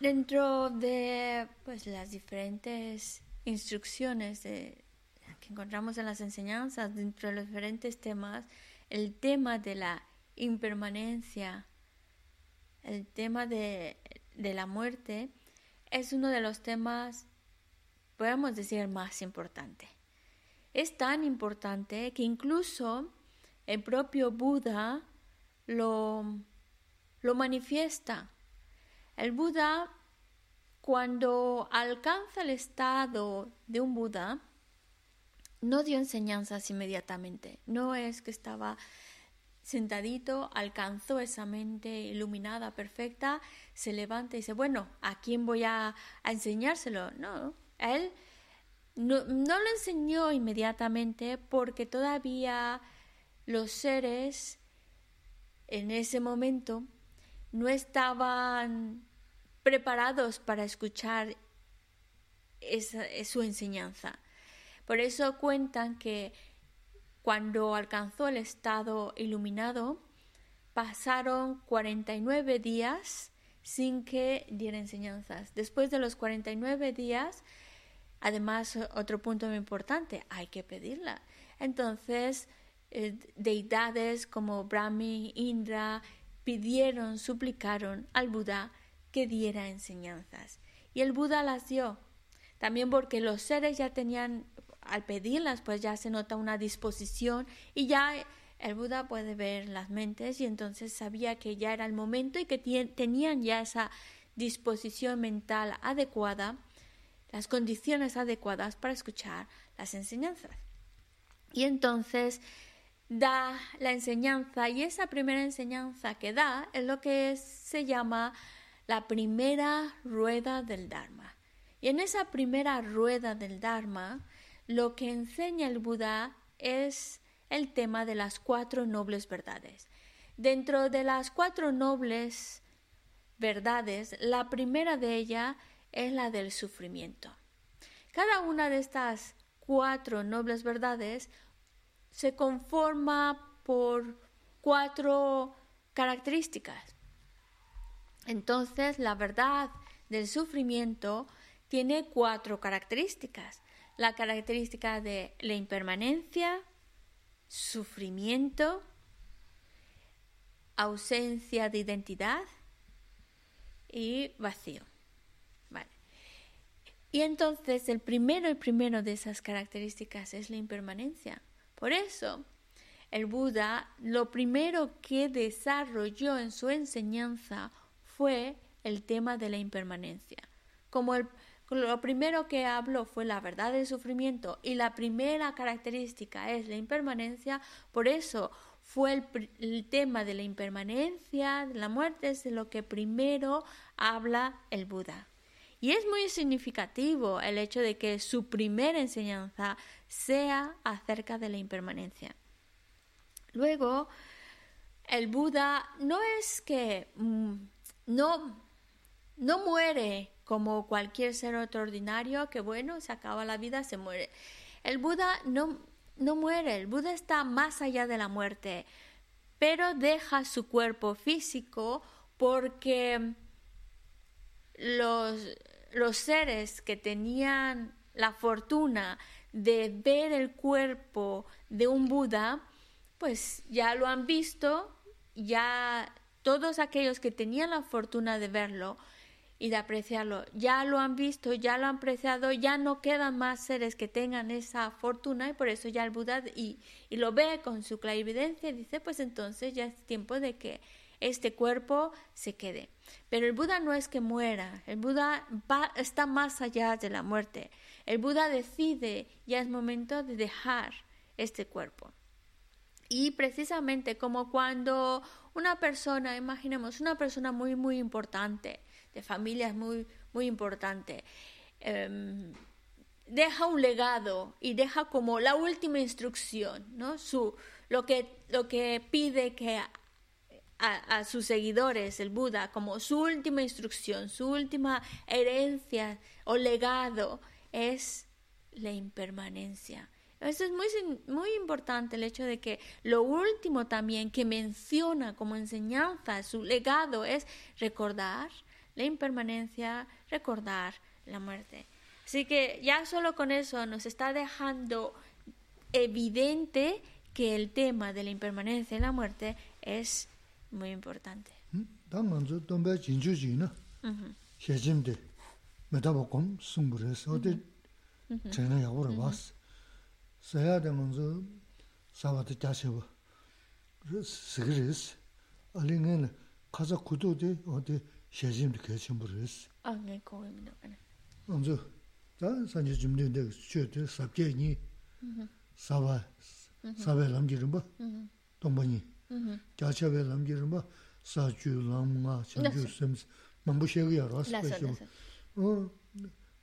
Dentro de pues, las diferentes instrucciones que encontramos en las enseñanzas, dentro de los diferentes temas, el tema de la impermanencia, el tema de la muerte, es uno de los temas, podemos decir, más importante. Es tan importante que incluso el propio Buda lo, lo manifiesta. El Buda, cuando alcanza el estado de un Buda, no dio enseñanzas inmediatamente. No es que estaba sentadito, alcanzó esa mente iluminada, perfecta, se levanta y dice, bueno, ¿a quién voy a, enseñárselo? No, él no, no, lo enseñó inmediatamente porque todavía los seres en ese momento no estaban preparados para escuchar esa, su enseñanza. Por eso cuentan que cuando alcanzó el estado iluminado, pasaron 49 días sin que diera enseñanzas. Después de los 49 días, además, otro punto muy importante, hay que pedirla. Entonces, eh, deidades como Brahmi, Indra, pidieron, suplicaron al Buda que diera enseñanzas. Y el Buda las dio. También porque los seres ya tenían, al pedirlas, pues ya se nota una disposición y ya el Buda puede ver las mentes y entonces sabía que ya era el momento y que tenían ya esa disposición mental adecuada, las condiciones adecuadas para escuchar las enseñanzas. Y entonces da la enseñanza y esa primera enseñanza que da es lo que se llama la primera rueda del Dharma. Y en esa primera rueda del Dharma, lo que enseña el Buda es el tema de las cuatro nobles verdades. Dentro de las cuatro nobles verdades, la primera de ellas es la del sufrimiento. Cada una de estas cuatro nobles verdades se conforma por cuatro características. Entonces, la verdad del sufrimiento tiene cuatro características. La característica de la impermanencia, sufrimiento, ausencia de identidad y vacío. Y entonces el primero y primero de esas características es la impermanencia. Por eso, el Buda lo primero que desarrolló en su enseñanza fue el tema de la impermanencia. Como el lo primero que habló fue la verdad del sufrimiento y la primera característica es la impermanencia, por eso fue el, tema de la impermanencia, de la muerte, es de lo que primero habla el Buda. Y es muy significativo el hecho de que su primera enseñanza sea acerca de la impermanencia. Luego, el Buda no es que mm, no, no muere como cualquier ser otro ordinario que bueno, se acaba la vida, se muere. El Buda no, no muere, el Buda está más allá de la muerte, pero deja su cuerpo físico porque los, los seres que tenían la fortuna de ver el cuerpo de un Buda, pues ya lo han visto, ya todos aquellos que tenían la fortuna de verlo, y de apreciarlo. Ya lo han visto, ya lo han apreciado, ya no quedan más seres que tengan esa fortuna y por eso ya el Buda y, y lo ve con su clarividencia y dice, pues entonces ya es tiempo de que este cuerpo se quede. Pero el Buda no es que muera, el Buda está más allá de la muerte. El Buda decide, ya es momento de dejar este cuerpo. Y precisamente como cuando una persona, imaginemos, una persona muy, muy importante, de familia es muy, muy importante. Em, deja un legado y deja como la última instrucción, ¿no? Su, lo, que, lo que pide que a, a, sus seguidores, el Buda, como su última instrucción, su última herencia o legado es la impermanencia. Eso es muy, muy importante el hecho de que lo último también que menciona como enseñanza, su legado es recordar la impermanencia, recordar la muerte. Así que ya solo con eso nos está dejando evidente que el tema de la impermanencia y la muerte es muy importante. 샤짐도 개침부르스 안에 거기는 안에 먼저 자 산지 좀는데 쉬어도 삽제니 사바 사베 남기는 봐 동반이 자차베 남기는 봐 사주 남가 전주 섬스 mambushegi ya rwa spesho.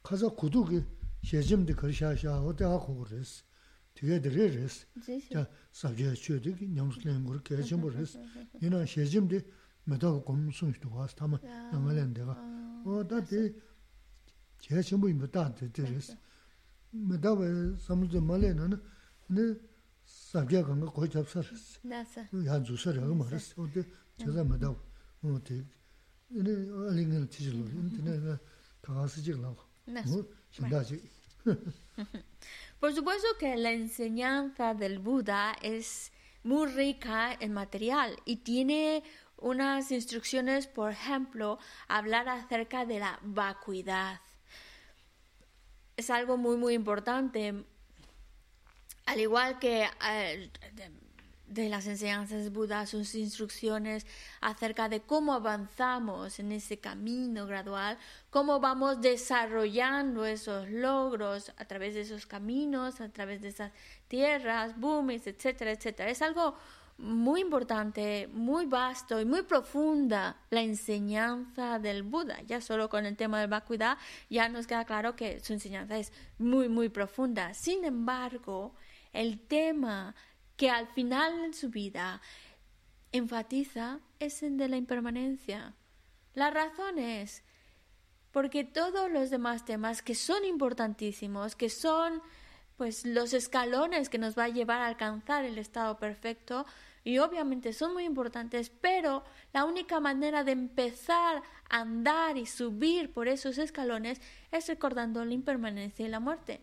Kaza kudu ki shechimdi karshaasha hote hakugu res, tiga dire res, sabjaya chio digi nyamslengur kachimbo res, ina shechimdi koi. Ya res. O di chaza medawa. O di yina alingana tijilo. Chik. Por supuesto que la enseñanza del Buda es muy rica en material y tiene unas instrucciones, por ejemplo, hablar acerca de la vacuidad. Es algo muy, muy importante. Al igual que eh, de las enseñanzas de sus instrucciones acerca de cómo avanzamos en ese camino gradual, cómo vamos desarrollando esos logros a través de esos caminos, a través de esas tierras, boomies, etcétera, etcétera. Es algo muy importante, muy vasto y muy profunda la enseñanza del Buda. Ya solo con el tema del vacuidad ya nos queda claro que su enseñanza es muy, muy profunda. Sin embargo, el tema que al final de su vida enfatiza es el de la impermanencia. La razón es porque todos los demás temas que son importantísimos, que son pues los escalones que nos va a llevar a alcanzar el estado perfecto y obviamente son muy importantes, pero la única manera de empezar a andar y subir por esos escalones es recordando la impermanencia y la muerte.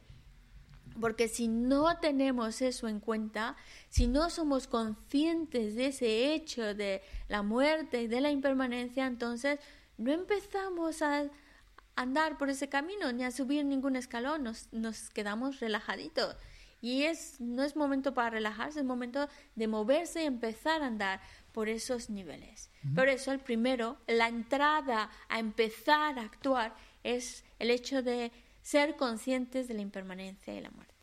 Porque si no tenemos eso en cuenta, si no somos conscientes de ese hecho de la muerte y de la impermanencia, entonces no empezamos a andar por ese camino ni a subir ningún escalón, nos, nos quedamos relajaditos. Y es, no es momento para relajarse, es momento de moverse y empezar a andar por esos niveles. Por eso el primero, la entrada a empezar a actuar es el hecho de ser conscientes de la impermanencia y la muerte.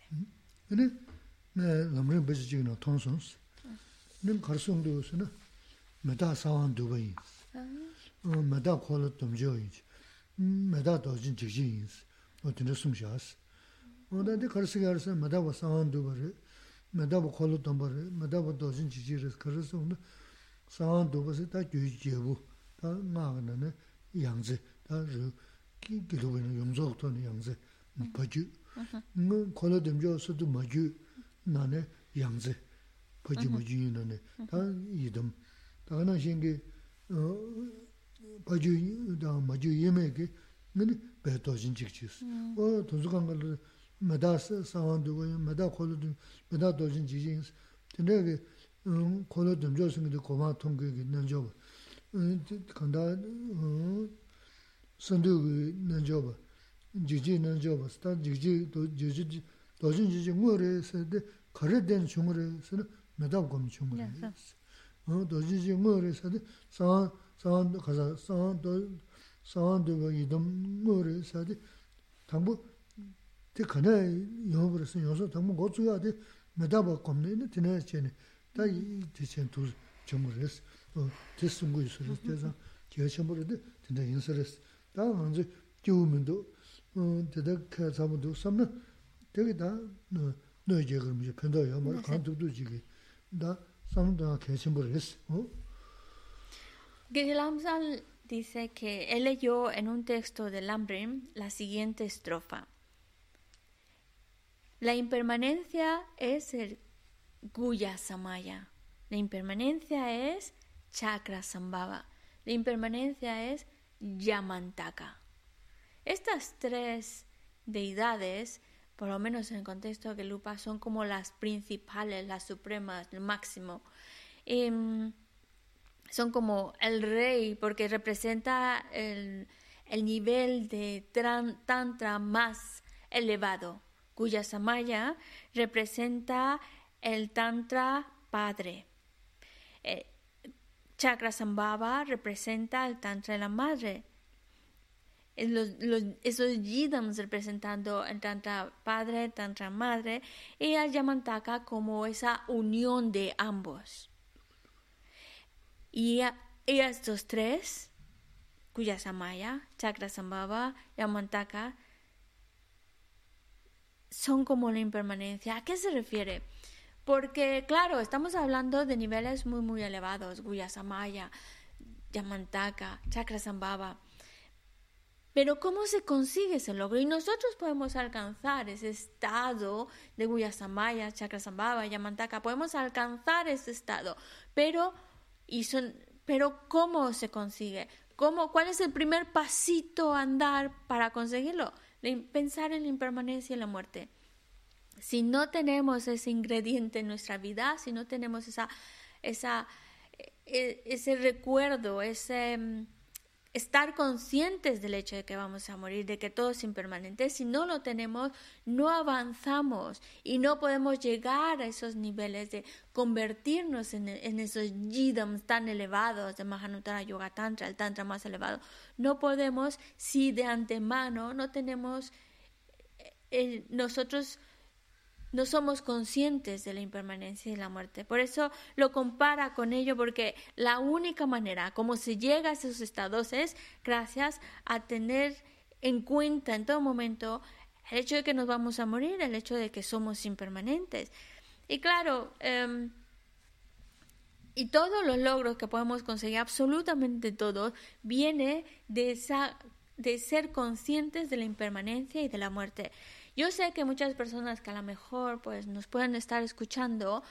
네. 네, oda de karsi karsi madaba sawan dubari, madaba kolu tombari, madaba doshin chichiris karsi onda sawan dubasi ta gyuji jebu, ta ngaagana ne yangzi, ta ri gilubi na yomzog toni yangzi, paju. Nga kolu dimjo sudu maju na ne yangzi, paju maju yu na ne, ta idam. Ta gana shingi paju, maju yeme ki, nga ne bai doshin chichiris. Hmm. O tunzu kangalari madā sāwān dhūgō yin, madā kholo dhūm, madā dōjīn jīgī yin, tindrā kī um, kholo dhūm jō sīngi dhī kōmā tōng kī kī nān jō bā. Kāndā sāndhū kī nān jō bā, jīgī nān jō bā, sā jīgī dōjīn jīgī ngō rē, sā dhī kārē dēn chōng rē, sā dhī madā gōm chōng rē. Dōjīn jīgī ngō rē, sā dhī sāwān dhūgō yidam ngō rē, sā dhī Tā kā nā shēngi pā jū dā mā jū yī mē kē, ngā nē bē tō shīn chīk chīs. Wā tōnsū kāngā lō mē dā sāwān dō gā yā, mē dā kōla dōm, mē dā tō shīn chīk chīs. Tēnē kē kōla dēmjō sōngi dō kōmā tōng kē kē nā jō bā. Kāndā sāndō kē nā jō bā. jiji nan jo bas, ta jiji jiji dojin jiji ngu re se de kare den chung re se na medab gom chung re dojin jiji ngu re se de saan saan kaza saan do saan do ga idam ngu re se de tangbo de kane yob re se yoso tangbo go tsu ya de medab gom ne ne tina che ne ta di chen tu chung re se de sungu yu su re de zang kia chen re de tina yin se re se ta hanzi gyuu min do dada kaya sabudu samna degi da nöy jegir mi pendo ya mara kan dudu jigi da samna kaya chimbur es Geshe dice que él leyó en un texto de Lambrim la siguiente estrofa La impermanencia es el Guya Samaya. La impermanencia es Chakra Sambhava. La impermanencia es Yamantaka. Estas tres deidades, por lo menos en el contexto de Lupa, son como las principales, las supremas, el máximo. Em, son como el rey, porque representa el, nivel de tantra más elevado, cuya samaya representa el tantra padre. Eh, Chakra Sambhava representa el tantra de la madre los, esos yidams representando el tantra padre, tantra madre, y al Yamantaka como esa unión de ambos. Y, y estos tres, cuya samaya, chakra sambhava, Yamantaka, son como la impermanencia. ¿A qué se refiere? Porque, claro, estamos hablando de niveles muy, muy elevados, Guyasamaya, Yamantaka, Chakrasambhava. Pero ¿cómo se consigue ese logro? Y nosotros podemos alcanzar ese estado de Guyasamaya, Chakrasambhava, Yamantaka, podemos alcanzar ese estado. Pero, y son, pero ¿cómo se consigue? ¿Cómo, ¿Cuál es el primer pasito a andar para conseguirlo? Pensar en la impermanencia y la muerte. Si no tenemos ese ingrediente en nuestra vida, si no tenemos esa, esa, e, ese recuerdo, ese mm, estar conscientes del hecho de que vamos a morir, de que todo es impermanente. Si no lo tenemos, no avanzamos y no podemos llegar a esos niveles de convertirnos en, esos yidams tan elevados de Mahanuttara Yoga Tantra, el Tantra más elevado. No podemos si de antemano no tenemos eh, nosotros no somos conscientes de la impermanencia y la muerte. Por eso lo compara con ello, porque la única manera como se llega a esos estados es gracias a tener en cuenta en todo momento el hecho de que nos vamos a morir, el hecho de que somos impermanentes. Y claro, em, y todos los logros que podemos conseguir, absolutamente todos, viene de esa de ser conscientes de la impermanencia y de la muerte. Yo sé que muchas personas que a lo mejor pues nos pueden estar escuchando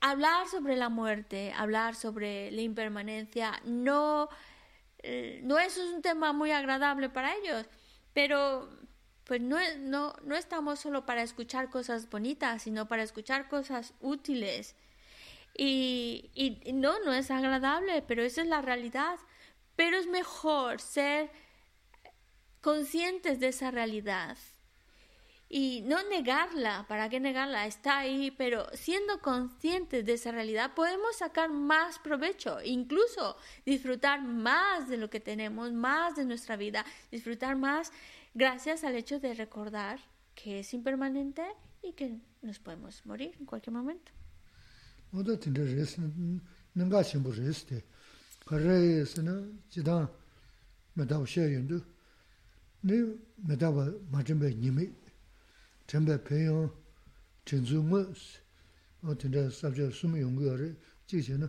hablar sobre la muerte, hablar sobre la impermanencia, no, eh, no es un tema muy agradable para ellos, pero pues no, no, no estamos solo para escuchar cosas bonitas, sino para escuchar cosas útiles. Y, y no, no es agradable, pero esa es la realidad. Pero es mejor ser conscientes de esa realidad y no negarla, ¿para qué negarla? Está ahí, pero siendo conscientes de esa realidad podemos sacar más provecho, incluso disfrutar más de lo que tenemos, más de nuestra vida, disfrutar más gracias al hecho de recordar que es impermanente y que nos podemos morir en cualquier momento. Chenzu ngu, o tenda sabcha sumi yungu yore, chikche na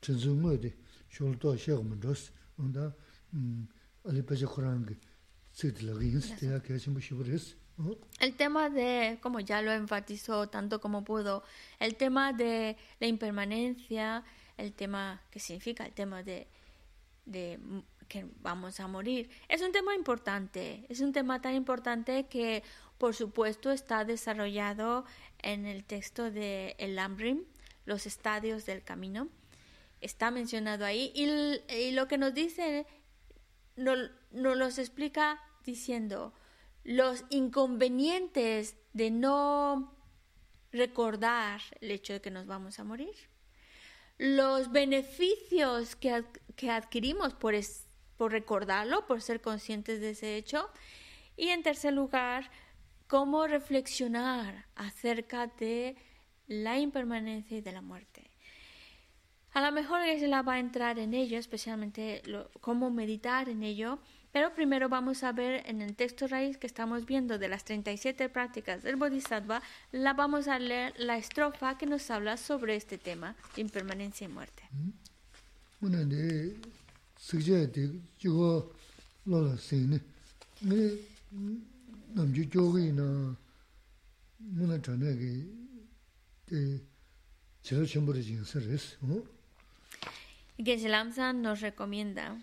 chenzu ngu di shol to shego mandros, onda ali peche Korangi tsikti lagi yinsi, tena kaya chenpo shiburis. El tema de, como ya lo enfatizó tanto como pudo, el tema de la impermanencia, el tema, ¿qué significa? El tema de, de que vamos a morir. Es un tema importante, es un tema tan importante que por supuesto, está desarrollado en el texto de El Amrim, los estadios del camino. Está mencionado ahí y, lo que nos dice nos, nos los explica diciendo los inconvenientes de no recordar el hecho de que nos vamos a morir, los beneficios que, que adquirimos por, por recordarlo, por ser conscientes de ese hecho, y en tercer lugar, cómo reflexionar acerca de la impermanencia y de la muerte. A lo mejor la va a entrar en ello, especialmente cómo meditar en ello, pero primero vamos a ver en el texto raíz que estamos viendo de las 37 prácticas del Bodhisattva, la vamos a leer la estrofa que nos habla sobre este tema, impermanencia y muerte. Namju chogi na muna chane ki te chelo chenpo re jing ser es. Geshe Lamsan nos recomienda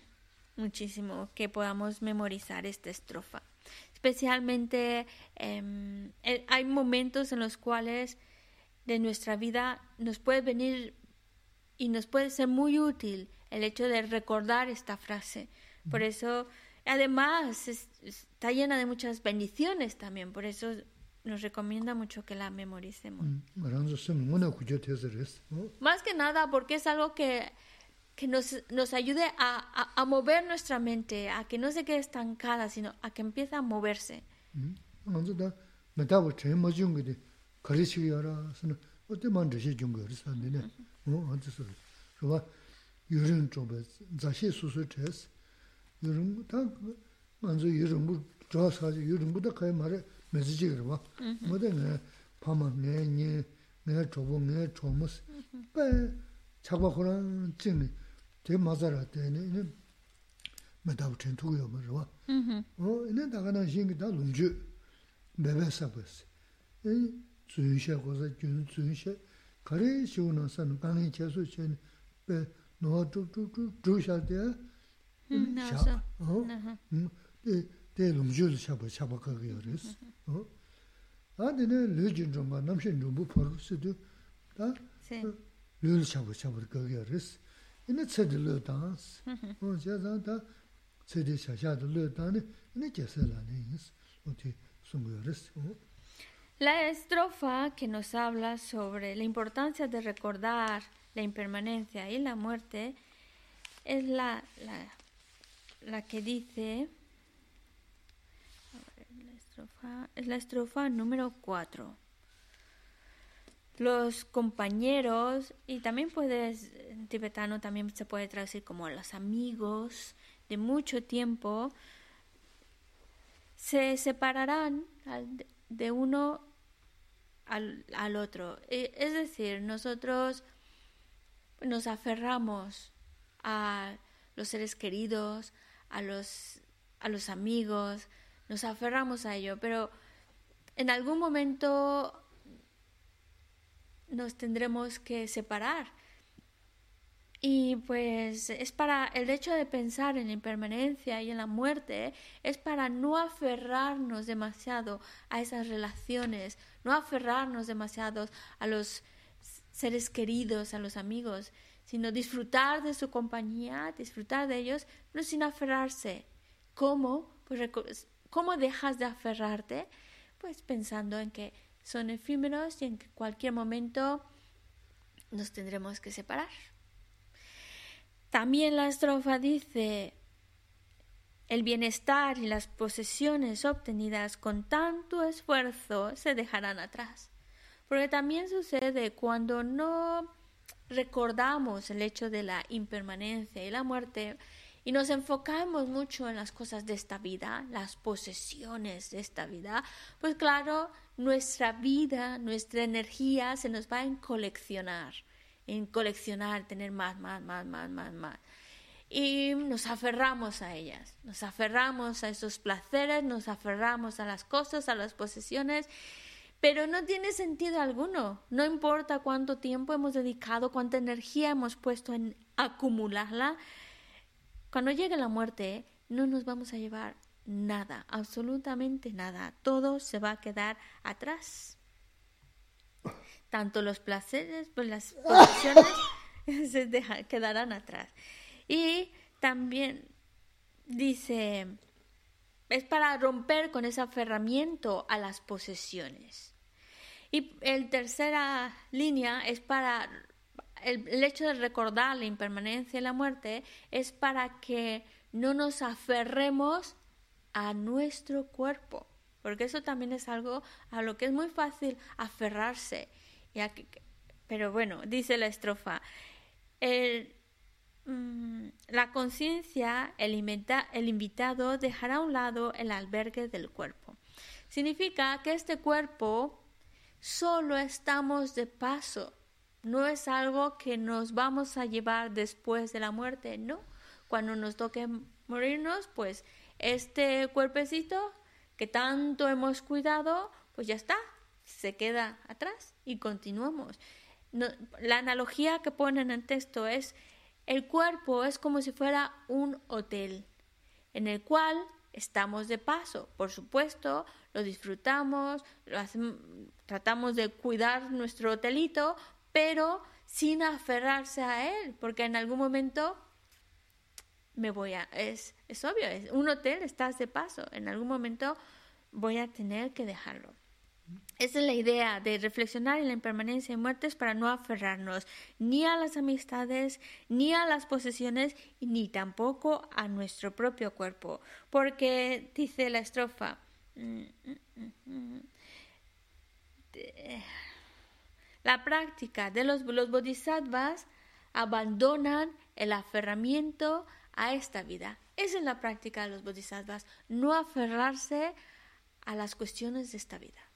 muchísimo que podamos memorizar esta estrofa. Especialmente eh, hay momentos en los cuales de nuestra vida nos puede venir y nos puede ser muy útil el hecho de recordar esta frase. Por eso Además, está llena de muchas bendiciones también, por eso nos recomienda mucho que la memoricemos. Más que nada porque es algo que, que nos, nos ayude a, a, mover nuestra mente, a que no se quede estancada, sino a que empiece a moverse. 유름부 다 먼저 유름부 좋아서 유름부 다 가야 말에 메시지 그러봐 뭐든 파마 내니 내 조보 내 조무스 빼 잡아고는 찜이 제 맞아라 되네 메다우 텐투요 말어 어 이네 다가나 신기 다 롱주 베베사버스 이 주의셔 고서 균 주의셔 가래 시우나선 강의 제수 전 노 쭉쭉쭉 주셔야 돼 la estrofa que nos habla sobre la importancia de recordar la impermanencia y la muerte es la, la, la que dice, la estrofa, es la estrofa número 4. Los compañeros, y también puedes, en tibetano también se puede traducir como los amigos de mucho tiempo, se separarán de uno al, al otro. Es decir, nosotros nos aferramos a los seres queridos, a los, a los amigos, nos aferramos a ello, pero en algún momento nos tendremos que separar. Y pues es para el hecho de pensar en la impermanencia y en la muerte, es para no aferrarnos demasiado a esas relaciones, no aferrarnos demasiado a los seres queridos, a los amigos, sino disfrutar de su compañía, disfrutar de ellos, no sin aferrarse. ¿Cómo? Pues, ¿Cómo dejas de aferrarte? Pues pensando en que son efímeros y en que cualquier momento nos tendremos que separar. También la estrofa dice, el bienestar y las posesiones obtenidas con tanto esfuerzo se dejarán atrás. Porque también sucede cuando no recordamos el hecho de la impermanencia y la muerte y nos enfocamos mucho en las cosas de esta vida, las posesiones de esta vida, pues claro, nuestra vida, nuestra energía se nos va a coleccionar en coleccionar, tener más, más, más, más, más, más. Y nos aferramos a ellas, nos aferramos a esos placeres, nos aferramos a las cosas, a las posesiones, pero no tiene sentido alguno. No importa cuánto tiempo hemos dedicado, cuánta energía hemos puesto en acumularla. Cuando llegue la muerte, no nos vamos a llevar nada, absolutamente nada. Todo se va a quedar atrás tanto los placeres, pues las posesiones se quedarán atrás. Y también dice, es para romper con ese aferramiento a las posesiones. Y el tercera línea es para el, el, hecho de recordar la impermanencia y la muerte es para que no nos aferremos a nuestro cuerpo, porque eso también es algo a lo que es muy fácil aferrarse pero bueno, dice la estrofa, mm, la conciencia, el, el invitado dejará a un lado el albergue del cuerpo. Significa que este cuerpo solo estamos de paso, no es algo que nos vamos a llevar después de la muerte, no. Cuando nos toque morirnos, pues este cuerpecito que tanto hemos cuidado, pues ya está, se queda atrás y continuamos. la analogía que ponen en el texto es, el cuerpo es como si fuera un hotel en el cual estamos de paso. Por supuesto, lo disfrutamos, tratamos de cuidar nuestro hotelito, pero sin aferrarse a él, porque en algún momento me voy a... Es, es obvio, es un hotel, estás de paso, en algún momento voy a tener que dejarlo. Esa es la idea de reflexionar en la impermanencia y muertes para no aferrarnos ni a las amistades, ni a las posesiones, ni tampoco a nuestro propio cuerpo. Porque dice la estrofa, la práctica de los, los bodhisattvas abandonan el aferramiento a esta vida. Esa es la práctica de los bodhisattvas, no aferrarse a las cuestiones de esta vida.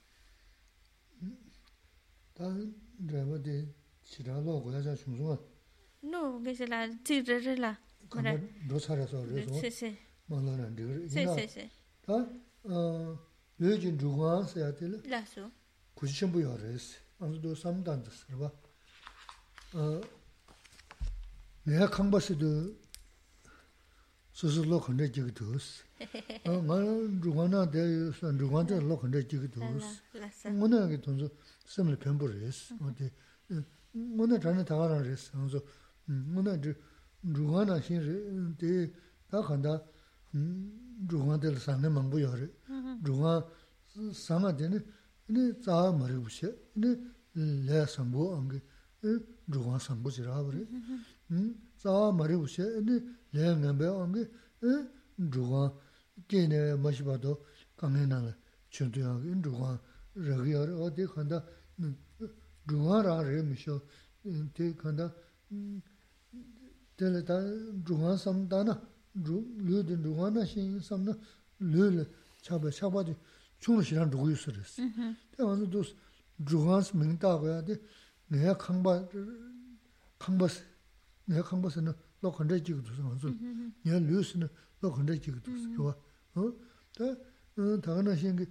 No, que se la sí, re, re, la. Sí, sí. Sí, sí, sí. 다 어, 요진 주관 써야 될. 라서. 구시션 부여res. 아무도 삼단도 써 봐. 어. 내가 강바스도 스스로 건데 지기 두스. 어, 나는 주관나 대서 주관도 로 건데 지기 두스. 뭐는 게 돈서 semli pimbu res, odi, ngona chana tagaran res, anzo, ngona rungwa na xin re, ta khanda rungwa del sanne mangbu yo re, mm-hmm. rungwa sama dene, ine tsaha mara ushe, ine le sambu ange, e rungwa sambu jirab re, mm-hmm. mm, tsaha mara ushe, ine le ngambe ange, e rungwa kene mashibado kange nala, chundu ange, e rungwa rāgyā rā, o tē khanda rūhā rā rē mishō, tē khanda tēla tā rūhā samdā na, lū dī rūhā na shīn samdā, lū lī chāpa, chāpa dī chūng shirā rūgu yu sū rēs. Mm-hmm. Tē wā nū tūs rūhā sī mīng tā guyā tē ngayā khāngbā, khāngbā sī, ngayā khāngbā sī na lō khanda jīg tūs ngā sū, mm-hmm. ngayā lū sī na lō khanda jīg tūs, yuwa. Mm-hmm. Tā, tā gā na shīn kī,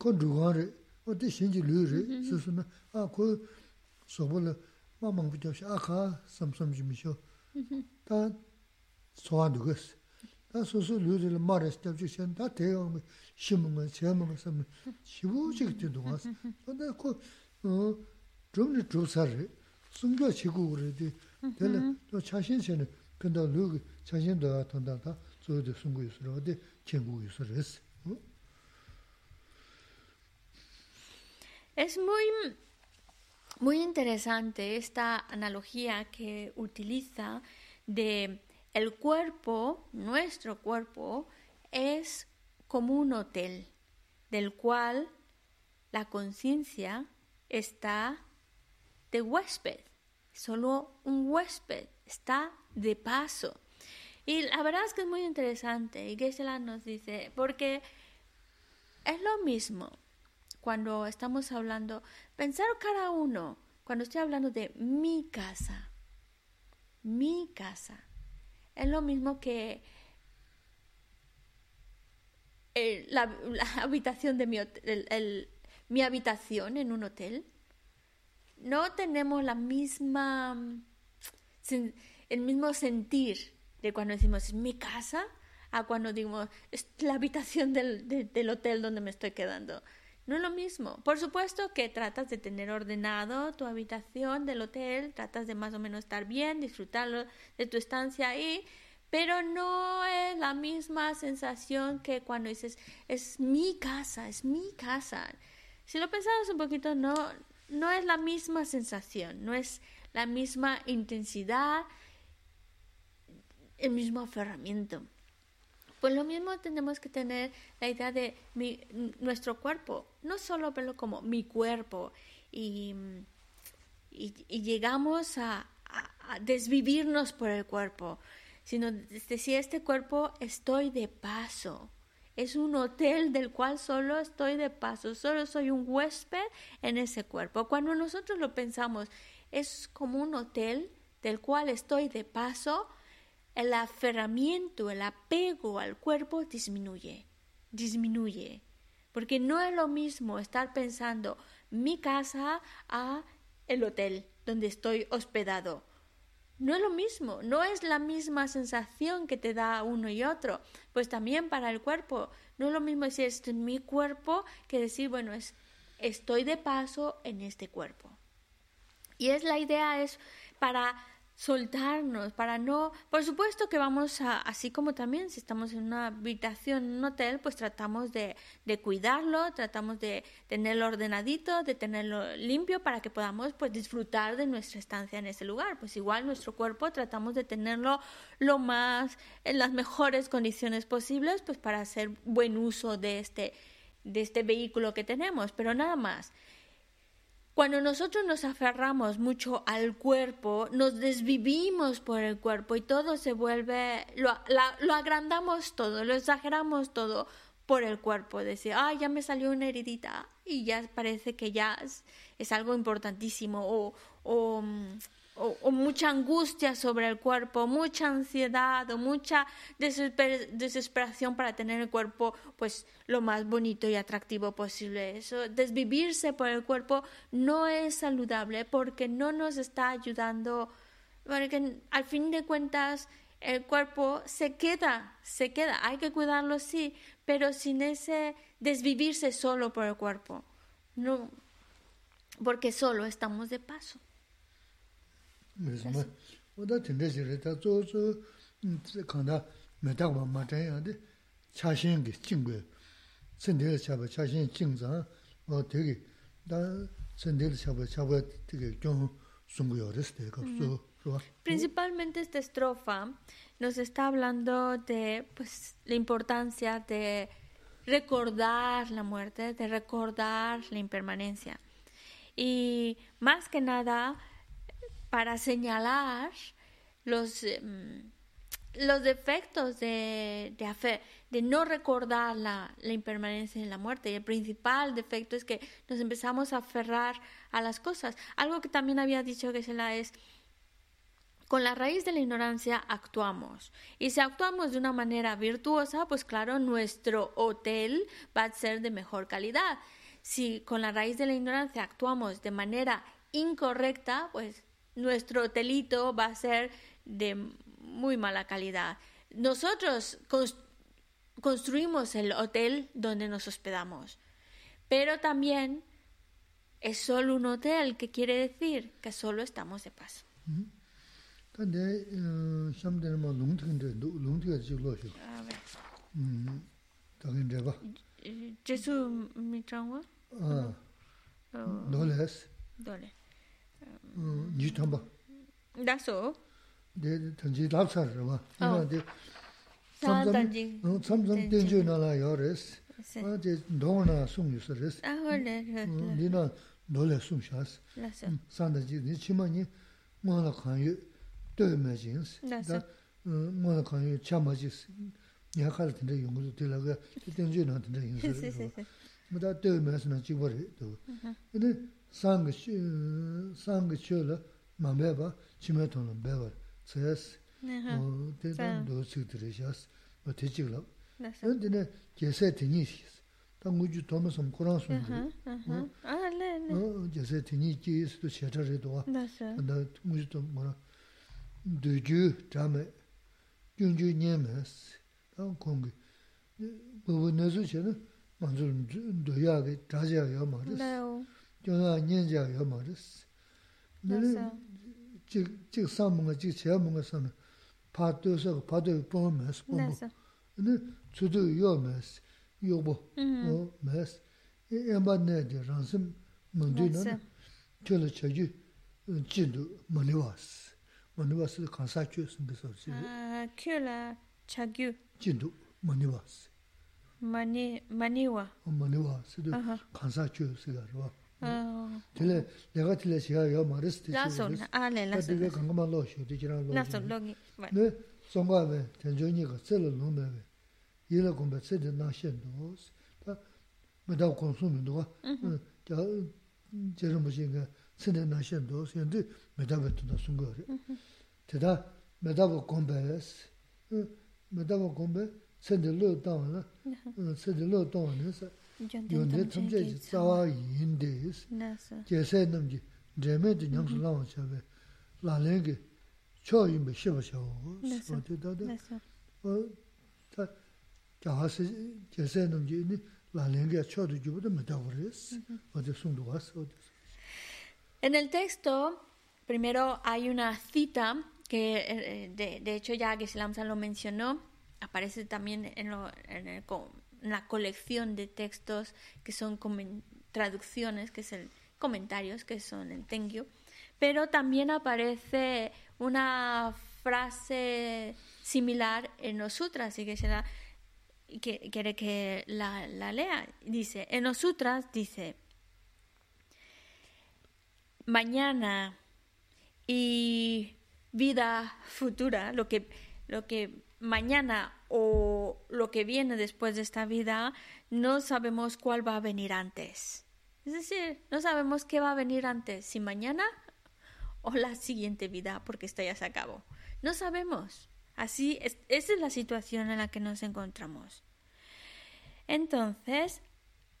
kō rūhā rē, rūgā rī, wā dī shīng jī lū rī sī sī nā, ā kō sōpa lī mā māng bī jā ā khā sām sām jī mī shō. Tā sōhā dū gā sī. 다 소소 류들 말했을 때 주신 다 대응 심은 제목은 섬 시부직 때도 와서 근데 그어 좀이 조사를 숨겨 지고 그래도 되는 또 자신세는 근데 류 자신도 돈다다 저도 숨고 있으러 어디 친구 있으러 했어 Es muy, muy interesante esta analogía que utiliza de El cuerpo, nuestro cuerpo, es como un hotel del cual la conciencia está de huésped, solo un huésped, está de paso. Y la verdad es que es muy interesante y Geshe-la nos dice, porque es lo mismo cuando estamos hablando, pensar cada uno, cuando estoy hablando de mi casa, mi casa, es lo mismo que la, habitación de mi, mi habitación en un hotel. No tenemos la misma, el mismo sentir de cuando decimos mi casa a cuando digo es la habitación del, del hotel donde me estoy quedando. No es lo mismo. Por supuesto que tratas de tener ordenado tu habitación del hotel, tratas de más o menos estar bien, disfrutar de tu estancia ahí, pero no es la misma sensación que cuando dices, es mi casa, es mi casa. Si lo pensamos un poquito, no, no es la misma sensación, no es la misma intensidad, el mismo aferramiento. Pues lo mismo tenemos que tener la idea de mi, nuestro cuerpo, no solo verlo como mi cuerpo y, y, llegamos a, a, desvivirnos por el cuerpo, sino decir, este cuerpo estoy de paso. Es un hotel del cual solo estoy de paso, solo soy un huésped en ese cuerpo. Cuando nosotros lo pensamos, es como un hotel del cual estoy de paso, el aferramiento, el apego al cuerpo disminuye, disminuye. Porque no es lo mismo estar pensando mi casa a el hotel donde estoy hospedado. No es lo mismo, no es la misma sensación que te da uno y otro. Pues también para el cuerpo, no es lo mismo decir en mi cuerpo que decir, bueno, es, estoy de paso en este cuerpo. Y es la idea es para soltarnos, para no, por supuesto que vamos a, así como también si estamos en una habitación, en un hotel, pues tratamos de, de cuidarlo, tratamos de tenerlo ordenadito, de tenerlo limpio para que podamos pues disfrutar de nuestra estancia en ese lugar. Pues igual nuestro cuerpo tratamos de tenerlo lo más, en las mejores condiciones posibles, pues para hacer buen uso de este, de este vehículo que tenemos, pero nada más. Cuando nosotros nos aferramos mucho al cuerpo, nos desvivimos por el cuerpo y todo se vuelve, lo, agrandamos todo, lo exageramos todo, por el cuerpo, decir, ah, ya me salió una heridita y ya parece que ya es, algo importantísimo o, o, o, mucha angustia sobre el cuerpo, mucha ansiedad o mucha desesperación para tener el cuerpo pues lo más bonito y atractivo posible. Eso, desvivirse por el cuerpo no es saludable porque no nos está ayudando, porque al fin de cuentas el cuerpo se queda, se queda, hay que cuidarlo sí, pero sin ese desvivirse solo por el cuerpo. No, porque solo estamos de paso. Principalmente esta estrofa nos está hablando de pues, la importancia de recordar la muerte, de recordar la impermanencia. Y más que nada, para señalar los, em, los defectos de, de, de no recordar la, la, impermanencia y la muerte. Y el principal defecto es que nos empezamos a aferrar a las cosas. Algo que también había dicho que se la es con la raíz de la ignorancia actuamos. Y si actuamos de una manera virtuosa, pues claro, nuestro hotel va a ser de mejor calidad. Si con la raíz de la ignorancia actuamos de manera incorrecta, pues nuestro hotelito va a ser de muy mala calidad. Nosotros construimos el hotel donde nos hospedamos, pero también es solo un hotel, que quiere decir que solo estamos de paso. yu tamba. Dakso? De tanji lapsar rwa. Ina de samsam samsam tenjo nala ya res. Ana de dong na sum yu res. Ah hole. Dina dole sum shas. Sanda ji ni chima ni mo la kan yu de me jins. Da mo la kan yu cha ma jis. Ya kal de yung du de la ga tenjo na de yin. Mo da de me na ji wa re do. sāṅga chū la mā bēba, chīmē tōng la bēba, tsayas, tē tāng dō tsik tirī shās, wā tē chik lab. Yōn tē nē gyēsē tēnyī shīs, tā ngū chū tōma sōm Kurāng sōm dhī, gyēsē tēnyī kī sī tō shētā rī tō wā, tā ngū chū tōma ngō rā, dō jū chā mē, gyōng jū nyē mē sī, tā kōng kī, bō bō nē sū chē nā, mā sō dō yā kī, chā yā mā rī sī. gyōnā nyēngyā yō mā rīs. Chīk sā mūngā, chīk chayā mūngā sā nā, pā tō sā, pā tō yō pōngā mē sī, pōngā. Nē, tsū tō yō mē sī, yō bō, yō mē sī. Yā mbā nē yā rāng sī māng tū yō nā, chō lā chā yū jī ndū mā nī wā sī. Mā nī wā sī kā sā chū sī mbī sā sī. Kio lā chā gyū? Jī ndū mā nī wā sī. Mā nī wā? Mā nī wā sī, kā sā chū sī gā rā wā. 틀레 내가 틀레 시가 요 마르스 티치 라소 아레 라소 내가 강가만 로쇼 디지랑 로 라소 로기 네 송가베 전전이가 쓸로 놓으면 이라 공부 쓰데 나신도 다 메다 콘수미도 자 제가 무슨 tsine na shen do, shen di medabwe tunda sungo re. Teta medabwe gombe es, medabwe gombe, tsende lo dangwa na, tsende lo dangwa na sa, yonde tamche zi tsawa yin de es, jese namji, dreme di nyamsu lawa chabe, la lengi, cho yinbe shiba shawo, swa te tada, ta, jaha se, jese namji, la lengi ya cho du jubu da medabwe re es, wade sungdo was, wade En el texto, primero hay una cita que eh, de, de hecho ya Geshe-la lo mencionó, aparece también en, la colección de textos que son traducciones, que es el comentarios, que son el Tengyu, pero también aparece una frase similar en los sutras y que se que quiere que la, la lea. Dice, en los sutras dice, mañana y vida futura, lo que, lo que mañana o lo que viene después de esta vida, no sabemos cuál va a venir antes. Es decir, no sabemos qué va a venir antes, si mañana o la siguiente vida, porque esta ya se acabó. No sabemos. Así, es, esa es la situación en la que nos encontramos. Entonces,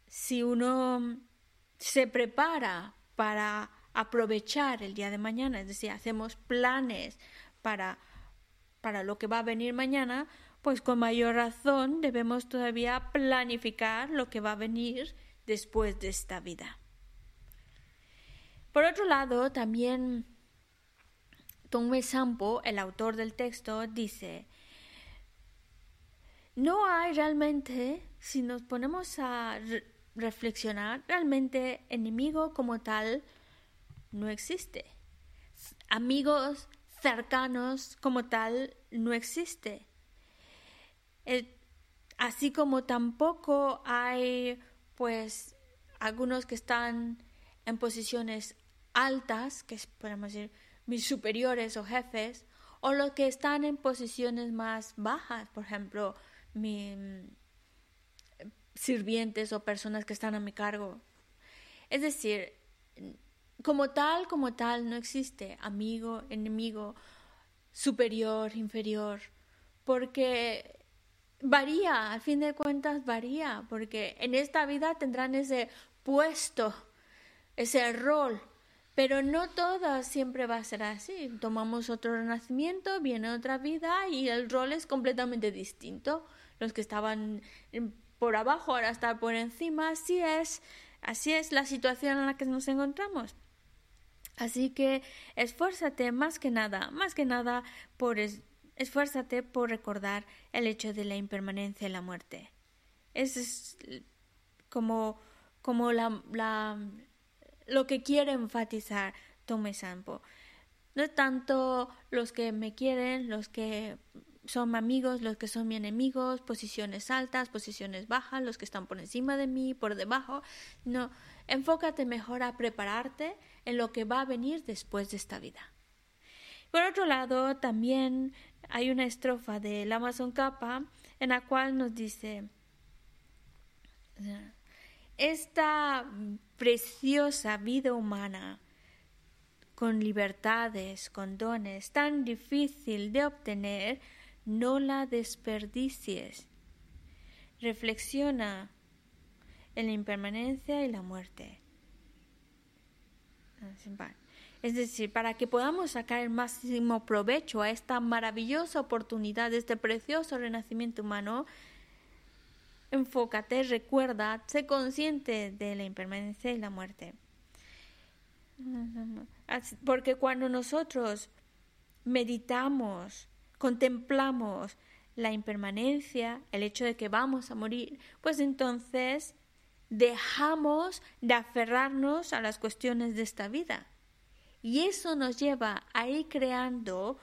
si uno se prepara para aprovechar el día de mañana, es decir, hacemos planes para para lo que va a venir mañana, pues con mayor razón debemos todavía planificar lo que va a venir después de esta vida. Por otro lado, también Tongme Sampo, el autor del texto, dice, no hay realmente, si nos ponemos a reflexionar, realmente enemigo como tal no existe. Amigos cercanos como tal no existe. Así como tampoco hay pues algunos que están en posiciones altas, que podemos decir mis superiores o jefes, o los que están en posiciones más bajas, por ejemplo, mis sirvientes o personas que están a mi cargo. Es decir, como tal, como tal, no existe amigo, enemigo, superior, inferior, porque varía, al fin de cuentas varía, porque en esta vida tendrán ese puesto, ese rol, pero no todo siempre va a ser así. Tomamos otro renacimiento, viene otra vida y el rol es completamente distinto. Los que estaban por abajo ahora están por encima, así es, así es la situación en la que nos encontramos. Así que esfuérzate más que nada, más que nada por esfuérzate por recordar el hecho de la impermanencia y la muerte. Es como, como la, lo que quiere enfatizar Tome Sampo. No es tanto los que me quieren, los que son amigos, los que son mis enemigos, posiciones altas, posiciones bajas, los que están por encima de mí, por debajo. No, enfócate mejor a prepararte en lo que va a venir después de esta vida. Por otro lado, también hay una estrofa del Amazon Kappa en la cual nos dice, esta preciosa vida humana, con libertades, con dones, tan difícil de obtener, no la desperdicies. Reflexiona en la impermanencia y la muerte. Es decir, para que podamos sacar el máximo provecho a esta maravillosa oportunidad, de este precioso renacimiento humano, enfócate, recuerda, sé consciente de la impermanencia y la muerte. Porque cuando nosotros meditamos, contemplamos la impermanencia, el hecho de que vamos a morir, pues entonces dejamos de aferrarnos a las cuestiones de esta vida. Y eso nos lleva a ir creando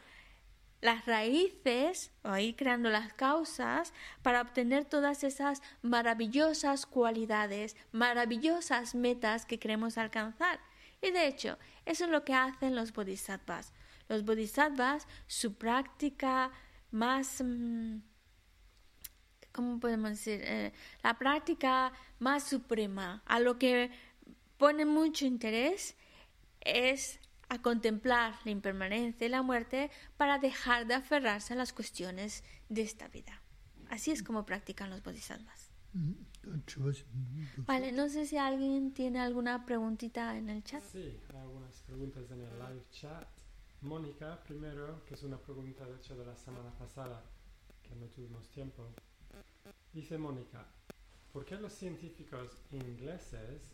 las raíces o ir creando las causas para obtener todas esas maravillosas cualidades, maravillosas metas que queremos alcanzar. Y de hecho, eso es lo que hacen los bodhisattvas. Los bodhisattvas, su práctica más... Mm, ¿cómo podemos decir? Eh, la práctica más suprema, a lo que pone mucho interés, es a contemplar la impermanencia y la muerte para dejar de aferrarse a las cuestiones de esta vida. Así es como practican los bodhisattvas. Vale, no sé si alguien tiene alguna preguntita en el chat. Sí, hay algunas preguntas en el live chat. Mónica, primero, que es una pregunta de hecho de la semana pasada, que no tuvimos tiempo. Dice Mónica, ¿por qué los científicos ingleses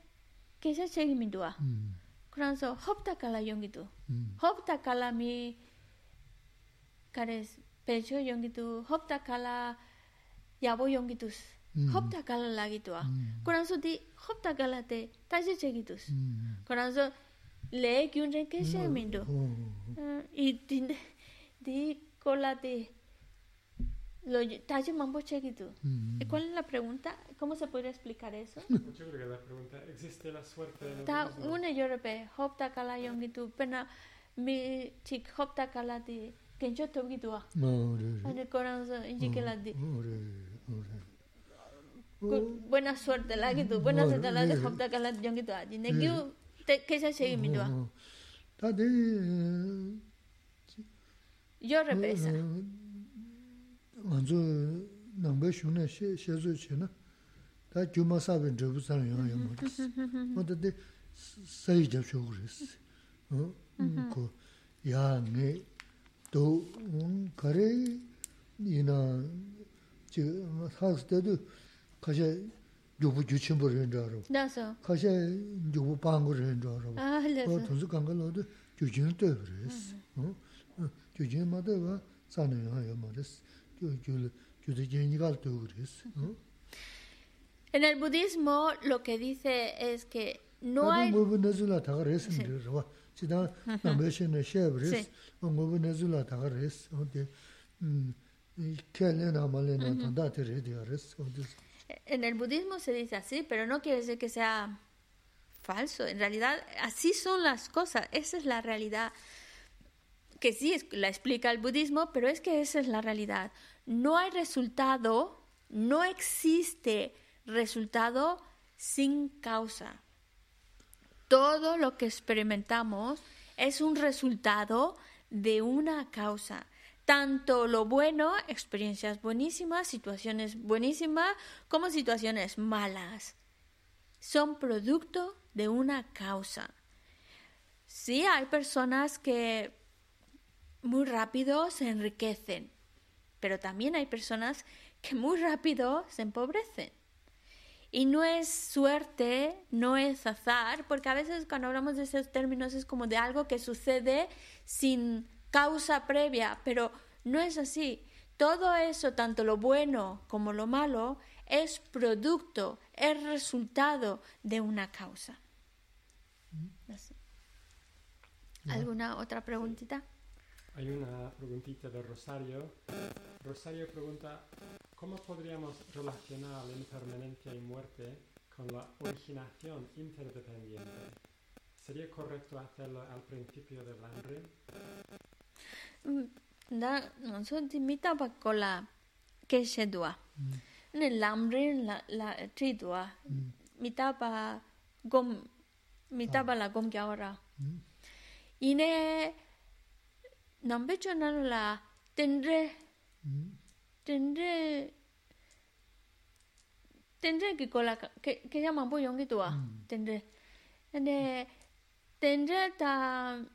계속 책임이 도와. 그래서 헙다깔라 용기도. 헙다깔라미 가레스 배조 용기도 헙다깔라 야보 용기도. 헙다깔라 라기도. 그래서 디 헙다깔라 때 다시 책임도. 그래서 레 균전 계속 민도. 이 딘데 디 콜라데 Lo, tayo mambo chegitu. Mm. ¿Cuál es la pregunta? ¿Cómo se podría explicar eso? Yo creo que la pregunta existe la suerte de Ta una europe hopta kala yongitu pena mi chik hopta kala di kencho togitu a. Ane koran so inji kala di. Buena suerte la que tu buena suerte la de hopta kala yongitu a. Ne kiu te kesa chegi mi tu yo repesa. 먼저 남배 슈네 셰 셰조 쳔나 다 주마사벤 저부산 영어 뭐지 어디 사이 잡쇼 그랬어 어그 야네 또 가래 이나 저 하스 때도 가셔 요부 주친 버린 줄 알아 daso 가셔 요부 방거를 줄 알아 ah 어 leso 돈스 간걸로도 주진을 때 그랬어 어 주진마다 와 사는 거야 말했어 En el budismo lo que dice es que no hay... En el budismo se dice así, pero no quiere decir que sea falso. En realidad, así son las cosas. Esa es la realidad que sí la explica el budismo, pero es que esa es la realidad. No hay resultado, no existe resultado sin causa. Todo lo que experimentamos es un resultado de una causa. Tanto lo bueno, experiencias buenísimas, situaciones buenísimas, como situaciones malas. Son producto de una causa. Sí, hay personas que muy rápido se enriquecen, pero también hay personas que muy rápido se empobrecen. Y no es suerte, no es azar, porque a veces cuando hablamos de esos términos es como de algo que sucede sin causa previa, pero no es así. Todo eso, tanto lo bueno como lo malo, es producto, es resultado de una causa. ¿Alguna otra preguntita? Hay una preguntita de Rosario. Rosario pregunta, ¿cómo podríamos relacionar la impermanencia y muerte con la originación interdependiente? ¿Sería correcto hacerlo al principio del hambre? Da, non so di mita ba kola ke shedua. Ne lamrin la la tridua. Mita ba gom mita ba la gom kya ora. Ine nambe chonan la tendre hmm. tendre tendre ki kola ke ke ya mambo yongi tua hmm. tendre ane tendre ta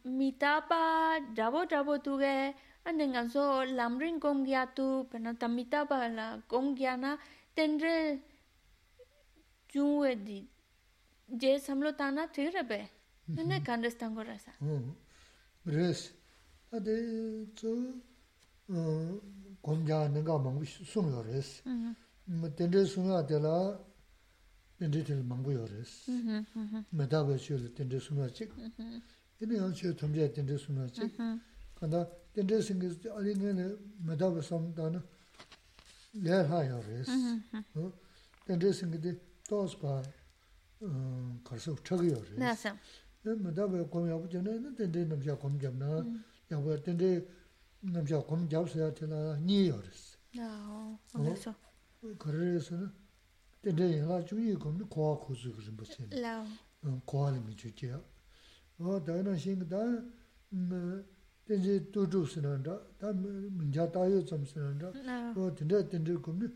mitapa dabo dabo tu ge. Ane nganso lamring kong gya tu pena ta mitapa la kong gya na. Tendre jungwe di je samlo tana thirabe ane hmm. kandestan gorasa oh. res. ade tsu gomja nanga mangu sungyo res. Tende sungyo adela tende tili mangu yo res. Medaba shio le tende sungyo chik. Ini yang shio tumja tende sungyo chik. Kanda tende sungyo ali nga le medaba samdana ler ha yo res. Tende sungyo di tospa karsa uchag yo res. Medaba gomya buja na tende namja gomja na 텐데 생기 알리네 메다베 섬다나 레하 요레스 어 텐데 생기 또스바 어 가서 저기 요레스 nasa mēdāba kōm yāpa chāna, tēndē namshā kōm jāp nā, yāpa tēndē namshā kōm jāp sāyā tēnā nī yōres. no 어? eso Karā rēsā na, tēndē yālā chūyī kōm nī kōwā khūsū kōrī mbā chēnā, la kōwā lī mī chū chēyā. Wā dā yā shīng dā, tēndē tū chū sī nā rā, dā mīñchā tā yō tsam sī nā rā, la wā tēndē tēndē kōm nī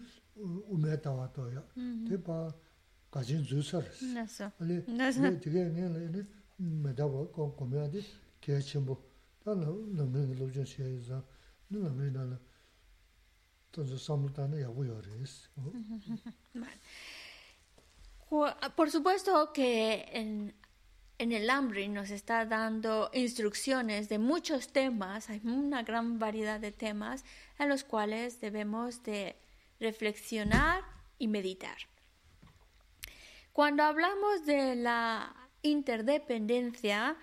umē tā wā tō yā, tē pā gāchīn zū sā rēs. nasa 알레 Nasa. 네 되게 내는 메다보 거 거면데 개침보 Por supuesto que en, en el hambre nos está dando instrucciones de muchos temas, hay una gran variedad de temas en los cuales debemos de reflexionar y meditar. Cuando hablamos de la interdependencia,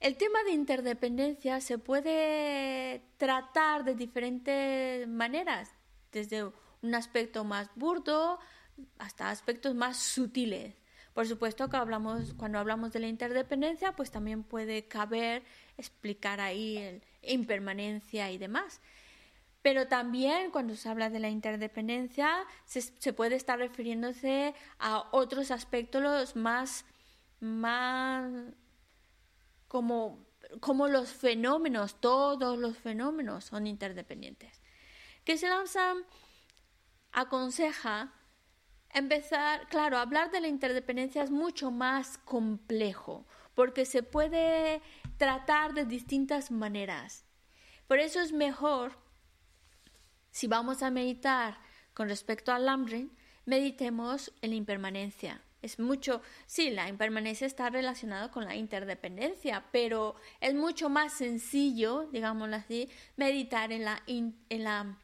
el tema de interdependencia se puede tratar de diferentes maneras, desde un aspecto más burdo hasta aspectos más sutiles. Por supuesto que hablamos, cuando hablamos de la interdependencia, pues también puede caber explicar ahí el impermanencia y demás. Pero también cuando se habla de la interdependencia se, puede estar refiriéndose a otros aspectos más, más como, como los fenómenos, todos los fenómenos son interdependientes. Que se aconseja empezar, claro, hablar de la interdependencia es mucho más complejo, porque se puede tratar de distintas maneras. Por eso es mejor, si vamos a meditar con respecto al hambre, meditemos en la impermanencia. Es mucho, sí, la impermanencia está relacionada con la interdependencia, pero es mucho más sencillo, digámoslo así, meditar en la, en la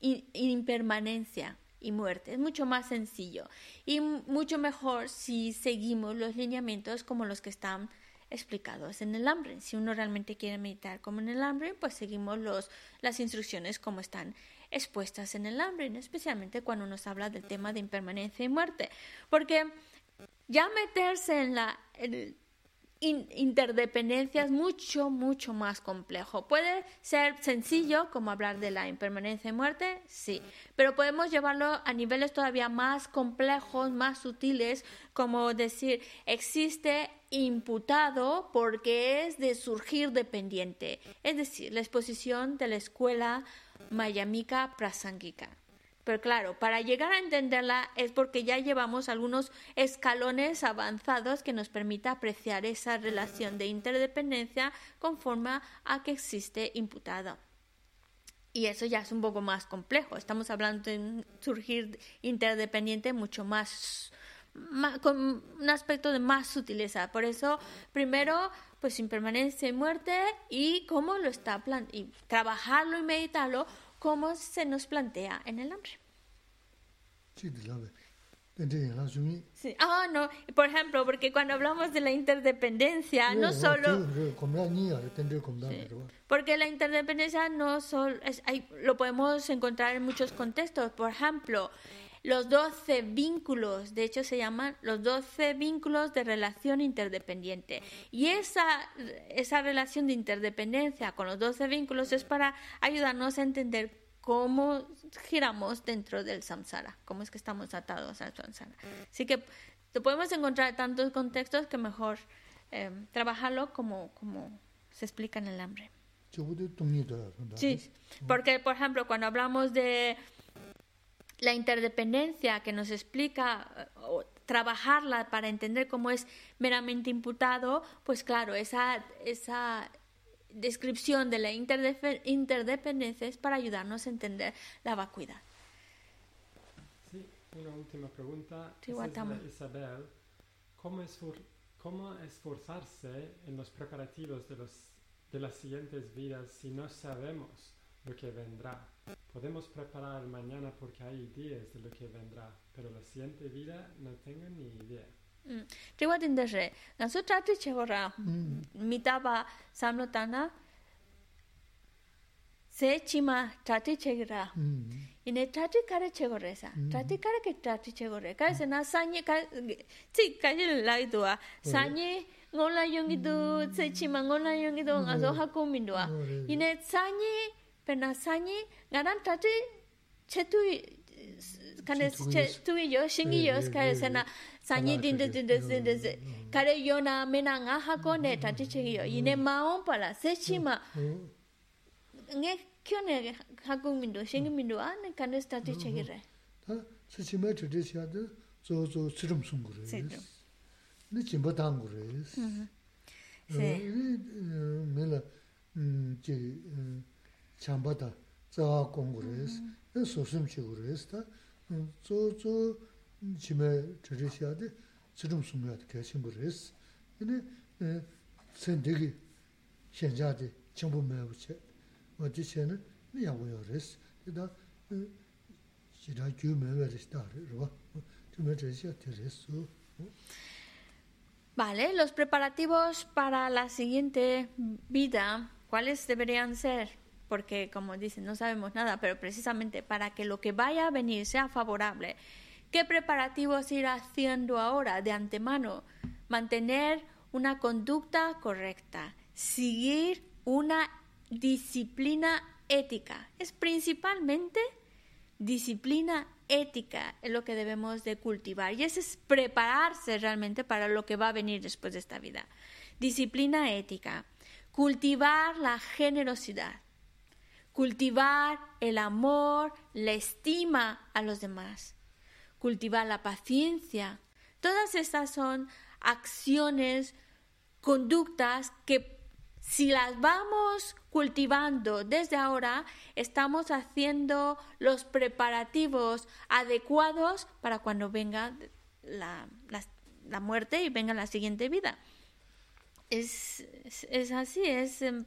impermanencia y muerte. Es mucho más sencillo y mucho mejor si seguimos los lineamientos como los que están explicados en el hambre. Si uno realmente quiere meditar como en el hambre, pues seguimos los, las instrucciones como están expuestas en el hambre, especialmente cuando nos habla del tema de impermanencia y muerte. Porque ya meterse en la interdependencia es mucho, mucho más complejo. Puede ser sencillo, como hablar de la impermanencia y muerte, sí, pero podemos llevarlo a niveles todavía más complejos, más sutiles, como decir, existe imputado porque es de surgir dependiente, es decir, la exposición de la escuela mayamika prasanguika. Pero claro, para llegar a entenderla es porque ya llevamos algunos escalones avanzados que nos permita apreciar esa relación de interdependencia conforme a que existe imputado. Y eso ya es un poco más complejo. Estamos hablando de un surgir interdependiente mucho más, con un aspecto de más sutileza. Por eso, primero, pues impermanencia y muerte y cómo lo está y trabajarlo y meditarlo como se nos plantea en el hambre. Sí. Ah, no, por ejemplo, porque cuando hablamos de la interdependencia, no solo... porque la interdependencia no solo... Es, lo podemos encontrar en muchos contextos. Por ejemplo, los 12 vínculos, de hecho se llaman los 12 vínculos de relación interdependiente. Y esa, esa relación de interdependencia con los 12 vínculos es para ayudarnos a entender cómo giramos dentro del samsara, cómo es que estamos atados al samsara. Así que podemos encontrar tantos contextos que mejor eh, trabajarlo como, como se explica en el hambre. Sí, porque por ejemplo cuando hablamos de la interdependencia que nos explica o trabajarla para entender cómo es meramente imputado, pues claro, esa, esa descripción de la interdependencia es para ayudarnos a entender la vacuidad. Sí, una última pregunta. Isabel, ¿cómo, ¿cómo esforzarse en los preparativos de, los, de las siguientes vidas si no sabemos lo que vendrá? Podemos preparar mañana porque hay ideas de lo que vendrá, pero la siguiente vida no tengo ni idea. Tiwa tinda re, nga su chati chego ra, mita ba samlo tana, se chi ma chati chego ra, ine chati kare chego re sa, chati kare ke chati chego re, kare se na sanyi, tsi kaji lai duwa, sanyi ngola yungi du, se chi ma ngola yungi du, nga so haku minduwa, ine sanyi, pe pena sanyi ngaran tati chetu kane chetu yo shingi yo kare sena sanyi dinde dinde dinde kare yo na mena nga hako ne tati chingi yo. Ine mm. maon pala se chima mm. mm. nge kyo ne hako mindo shingi mindo a ne kane tati mm-hmm. chingi re. Ta se chima tati siya de zo zo tsirum sungu re. Ne chimba tangu re. Mm-hmm. Eh, se. Eh, mela eh, Vale, los preparativos para la siguiente vida, ¿cuáles deberían ser? Porque, como dicen, no sabemos nada, pero precisamente para que lo que vaya a venir sea favorable, ¿qué preparativos ir haciendo ahora de antemano? Mantener una conducta correcta, seguir una disciplina ética. Es principalmente disciplina ética lo que debemos de cultivar y ese es prepararse realmente para lo que va a venir después de esta vida. Disciplina ética, cultivar la generosidad, cultivar el amor, la estima a los demás, cultivar la paciencia. Todas estas son acciones, conductas que si las vamos cultivando desde ahora, estamos haciendo los preparativos adecuados para cuando venga la, muerte y venga la siguiente vida. Es, así, es em,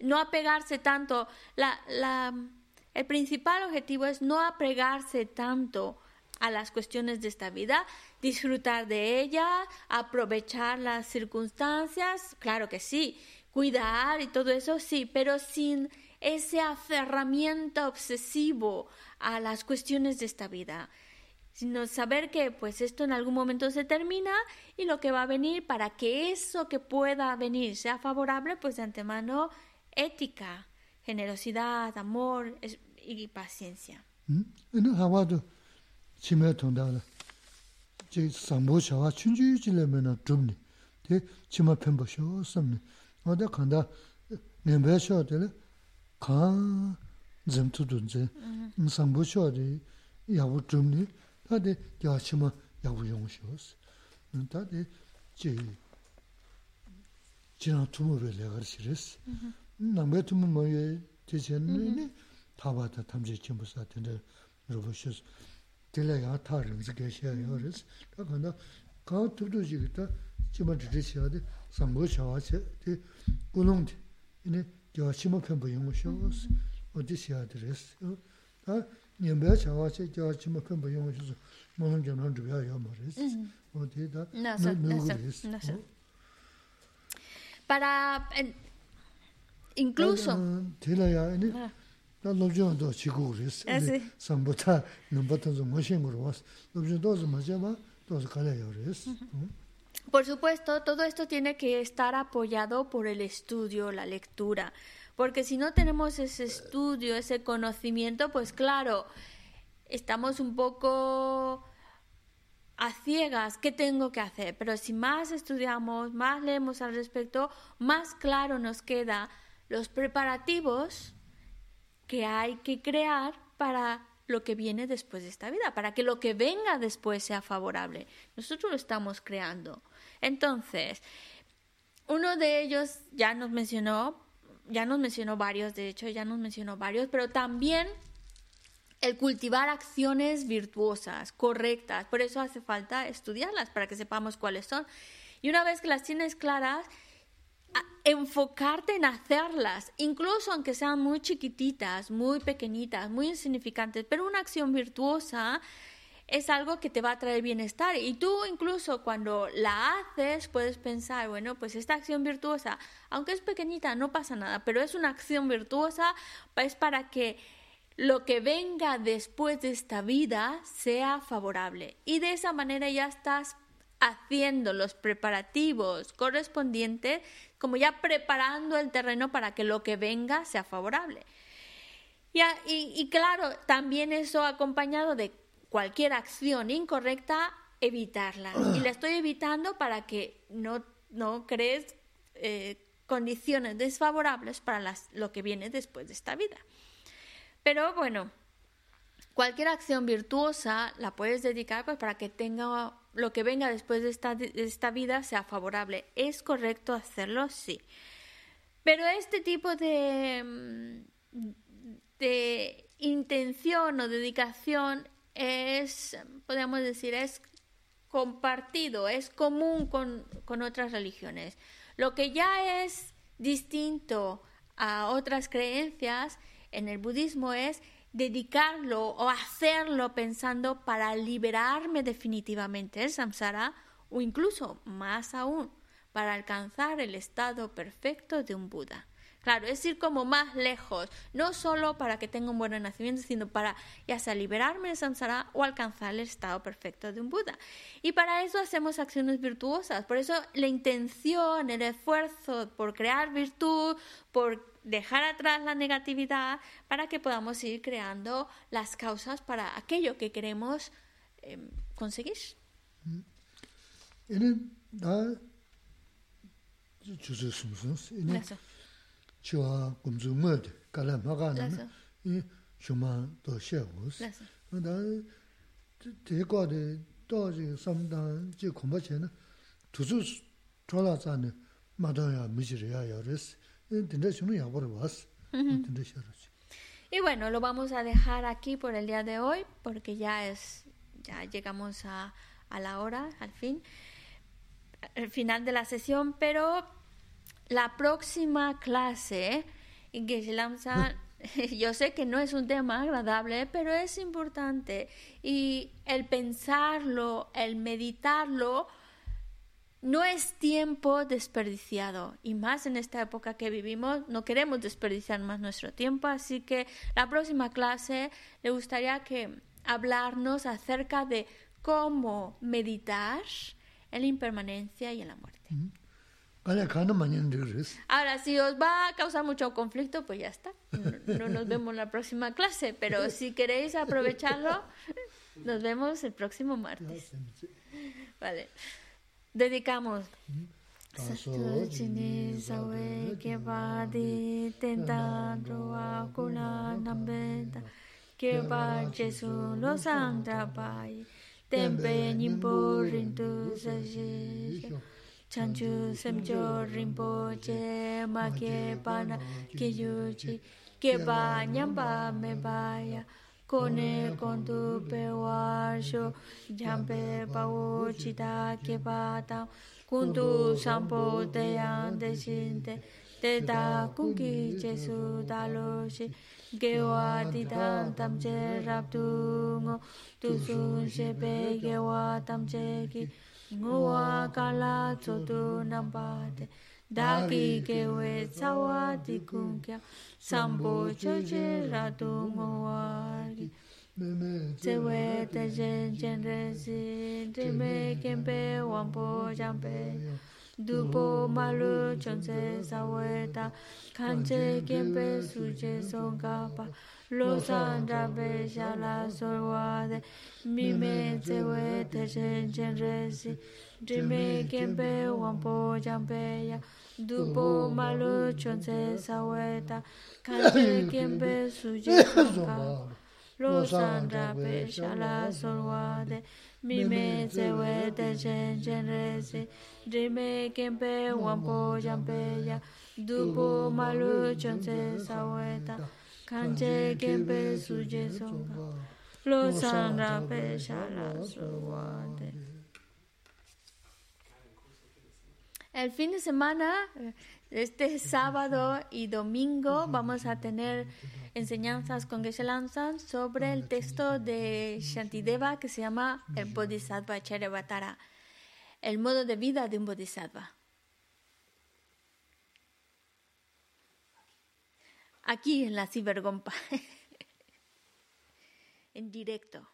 no apegarse tanto. el principal objetivo es no apegarse tanto a las cuestiones de esta vida, disfrutar de ella, aprovechar las circunstancias, claro que sí, cuidar y todo eso, sí, pero sin ese aferramiento obsesivo a las cuestiones de esta vida, sino saber que pues esto en algún momento se termina y lo que va a venir para que eso que pueda venir sea favorable, pues de antemano ética, generosidad, amor es, y paciencia. ¿No hawado chime tonda la? 제 sambo shawa chunju chileme na dhubni, te chima penpa shawa samni. Oda kanda nyambaya shawa tele kaa zemtu dhunze, sambo shawa de yawu dhubni, tade yaa chima yawu yungu shawa si. Tade che jirang tumu be legar shiresi. nāngbē tūmū mō yō tēchēn nē tāwā tā tamchē chēmbu sā tēndē rōbō shēs tēlē yā tā rīng zī kēshē yā rēs tā kāndā kā tūp tū jī kī tā chīmā tī tī shē yā tē sāmbō shā wā chē tē gulōng tē nē yā chīmā pēmbō yōng shē wā sī wā tī shē yā tē rēs tā nyēmbē chā wā chē yā chīmā pēmbō yōng shē sō mō lōng jōng rāng rūbyā yā mā rēs wā tē tā nē gō rēs Para res Por supuesto, todo esto tiene que estar apoyado por el estudio, la lectura, porque si no tenemos ese estudio, ese conocimiento, pues claro, estamos un poco a ciegas, ¿qué tengo que hacer? Pero si más estudiamos, más leemos al respecto, más claro nos queda los preparativos que hay que crear para lo que viene después de esta vida, para que lo que venga después sea favorable. Nosotros lo estamos creando. Entonces, uno de ellos ya nos mencionó, ya nos mencionó varios, de hecho, ya nos mencionó varios, pero también el cultivar acciones virtuosas, correctas. Por eso hace falta estudiarlas para que sepamos cuáles son. Y una vez que las tienes claras, enfocarte en hacerlas, incluso aunque sean muy chiquititas, muy pequeñitas, muy insignificantes, pero una acción virtuosa es algo que te va a traer bienestar. Y tú incluso cuando la haces puedes pensar, bueno, pues esta acción virtuosa, aunque es pequeñita, no pasa nada, pero es una acción virtuosa, es para que lo que venga después de esta vida sea favorable. Y de esa manera ya estás haciendo los preparativos correspondientes, como ya preparando el terreno para que lo que venga sea favorable. y, claro, también eso acompañado de cualquier acción incorrecta, evitarla. Y la estoy evitando para que no, no crees eh, condiciones desfavorables para lo que viene después de esta vida. Pero bueno, cualquier acción virtuosa la puedes dedicar pues, para que tenga lo que venga después de esta, de esta vida sea favorable. ¿Es correcto hacerlo? Sí. Pero este tipo de, mm, de intención o dedicación es, podríamos decir, es compartido, es común con, con otras religiones. Lo que ya es distinto a otras creencias en el budismo es dedicarlo o hacerlo pensando para liberarme definitivamente del samsara o incluso más aún para alcanzar el estado perfecto de un Buda. Claro, es ir como más lejos, no solo para que tenga un buen nacimiento, sino para ya sea liberarme de samsara o alcanzar el estado perfecto de un Buda. Y para eso hacemos acciones virtuosas. Por eso la intención, el esfuerzo por crear virtud, por dejar atrás la negatividad, para que podamos ir creando las causas para aquello que queremos eh, conseguir. Y bueno, lo vamos a dejar aquí por el día de hoy, porque ya es, ya llegamos a, a la hora, al fin, al final de la sesión, pero la próxima clase, yo sé que no es un tema agradable, pero es importante. Y el pensarlo, el meditarlo, no es tiempo desperdiciado. Y más en esta época que vivimos, no queremos desperdiciar más nuestro tiempo. Así que la próxima clase le gustaría que hablarnos acerca de cómo meditar en la impermanencia y en la muerte. Ahora, si os va a causar mucho conflicto, pues ya está. No, nos vemos en la próxima clase, pero si queréis aprovecharlo, nos vemos el próximo martes. Vale. dedicamos. Sachini sawe kebadi tenta droa kuna nambeta keba jesu lo sangra bai tempe nimpo rintu sashi chanchu semcho rinpo che ma keba na keyu chi keba nyamba me baya kone kondu pe warsho jampe pawo chita kepa tam kundu sampo deyan deshinte teta kungi chesu dalo shi gewa didan tamche rabdu ngo tusun shepe gewa tamche ki. Ngowa kala chotu nambate daki kewe tsawa dikunkya sambo choche ratu ngowari tsewe te jen jen resi drime kempe wampo jampe dupo malu chonse sawe ta kanche kempe suje songa pa. Lo sandra be shala solwa de mime zewe techen chen resi drime kempe wampo jampe ya dupo malu chonse sawe ta kanche kempe suje songa lo sandra be shala solwa de me te we te chen chen re si drime kempe wampo jampe ya dupo malu chon se saweta kanje kempe suje songa lo sanra pe shala suwade El fin de semana, este sábado y domingo, vamos a tener enseñanzas con Geshe Lanzan sobre el texto de Shantideva que se llama el Bodhisattva Charyavatara, el modo de vida de un Bodhisattva. aquí en la cibergompa, en directo.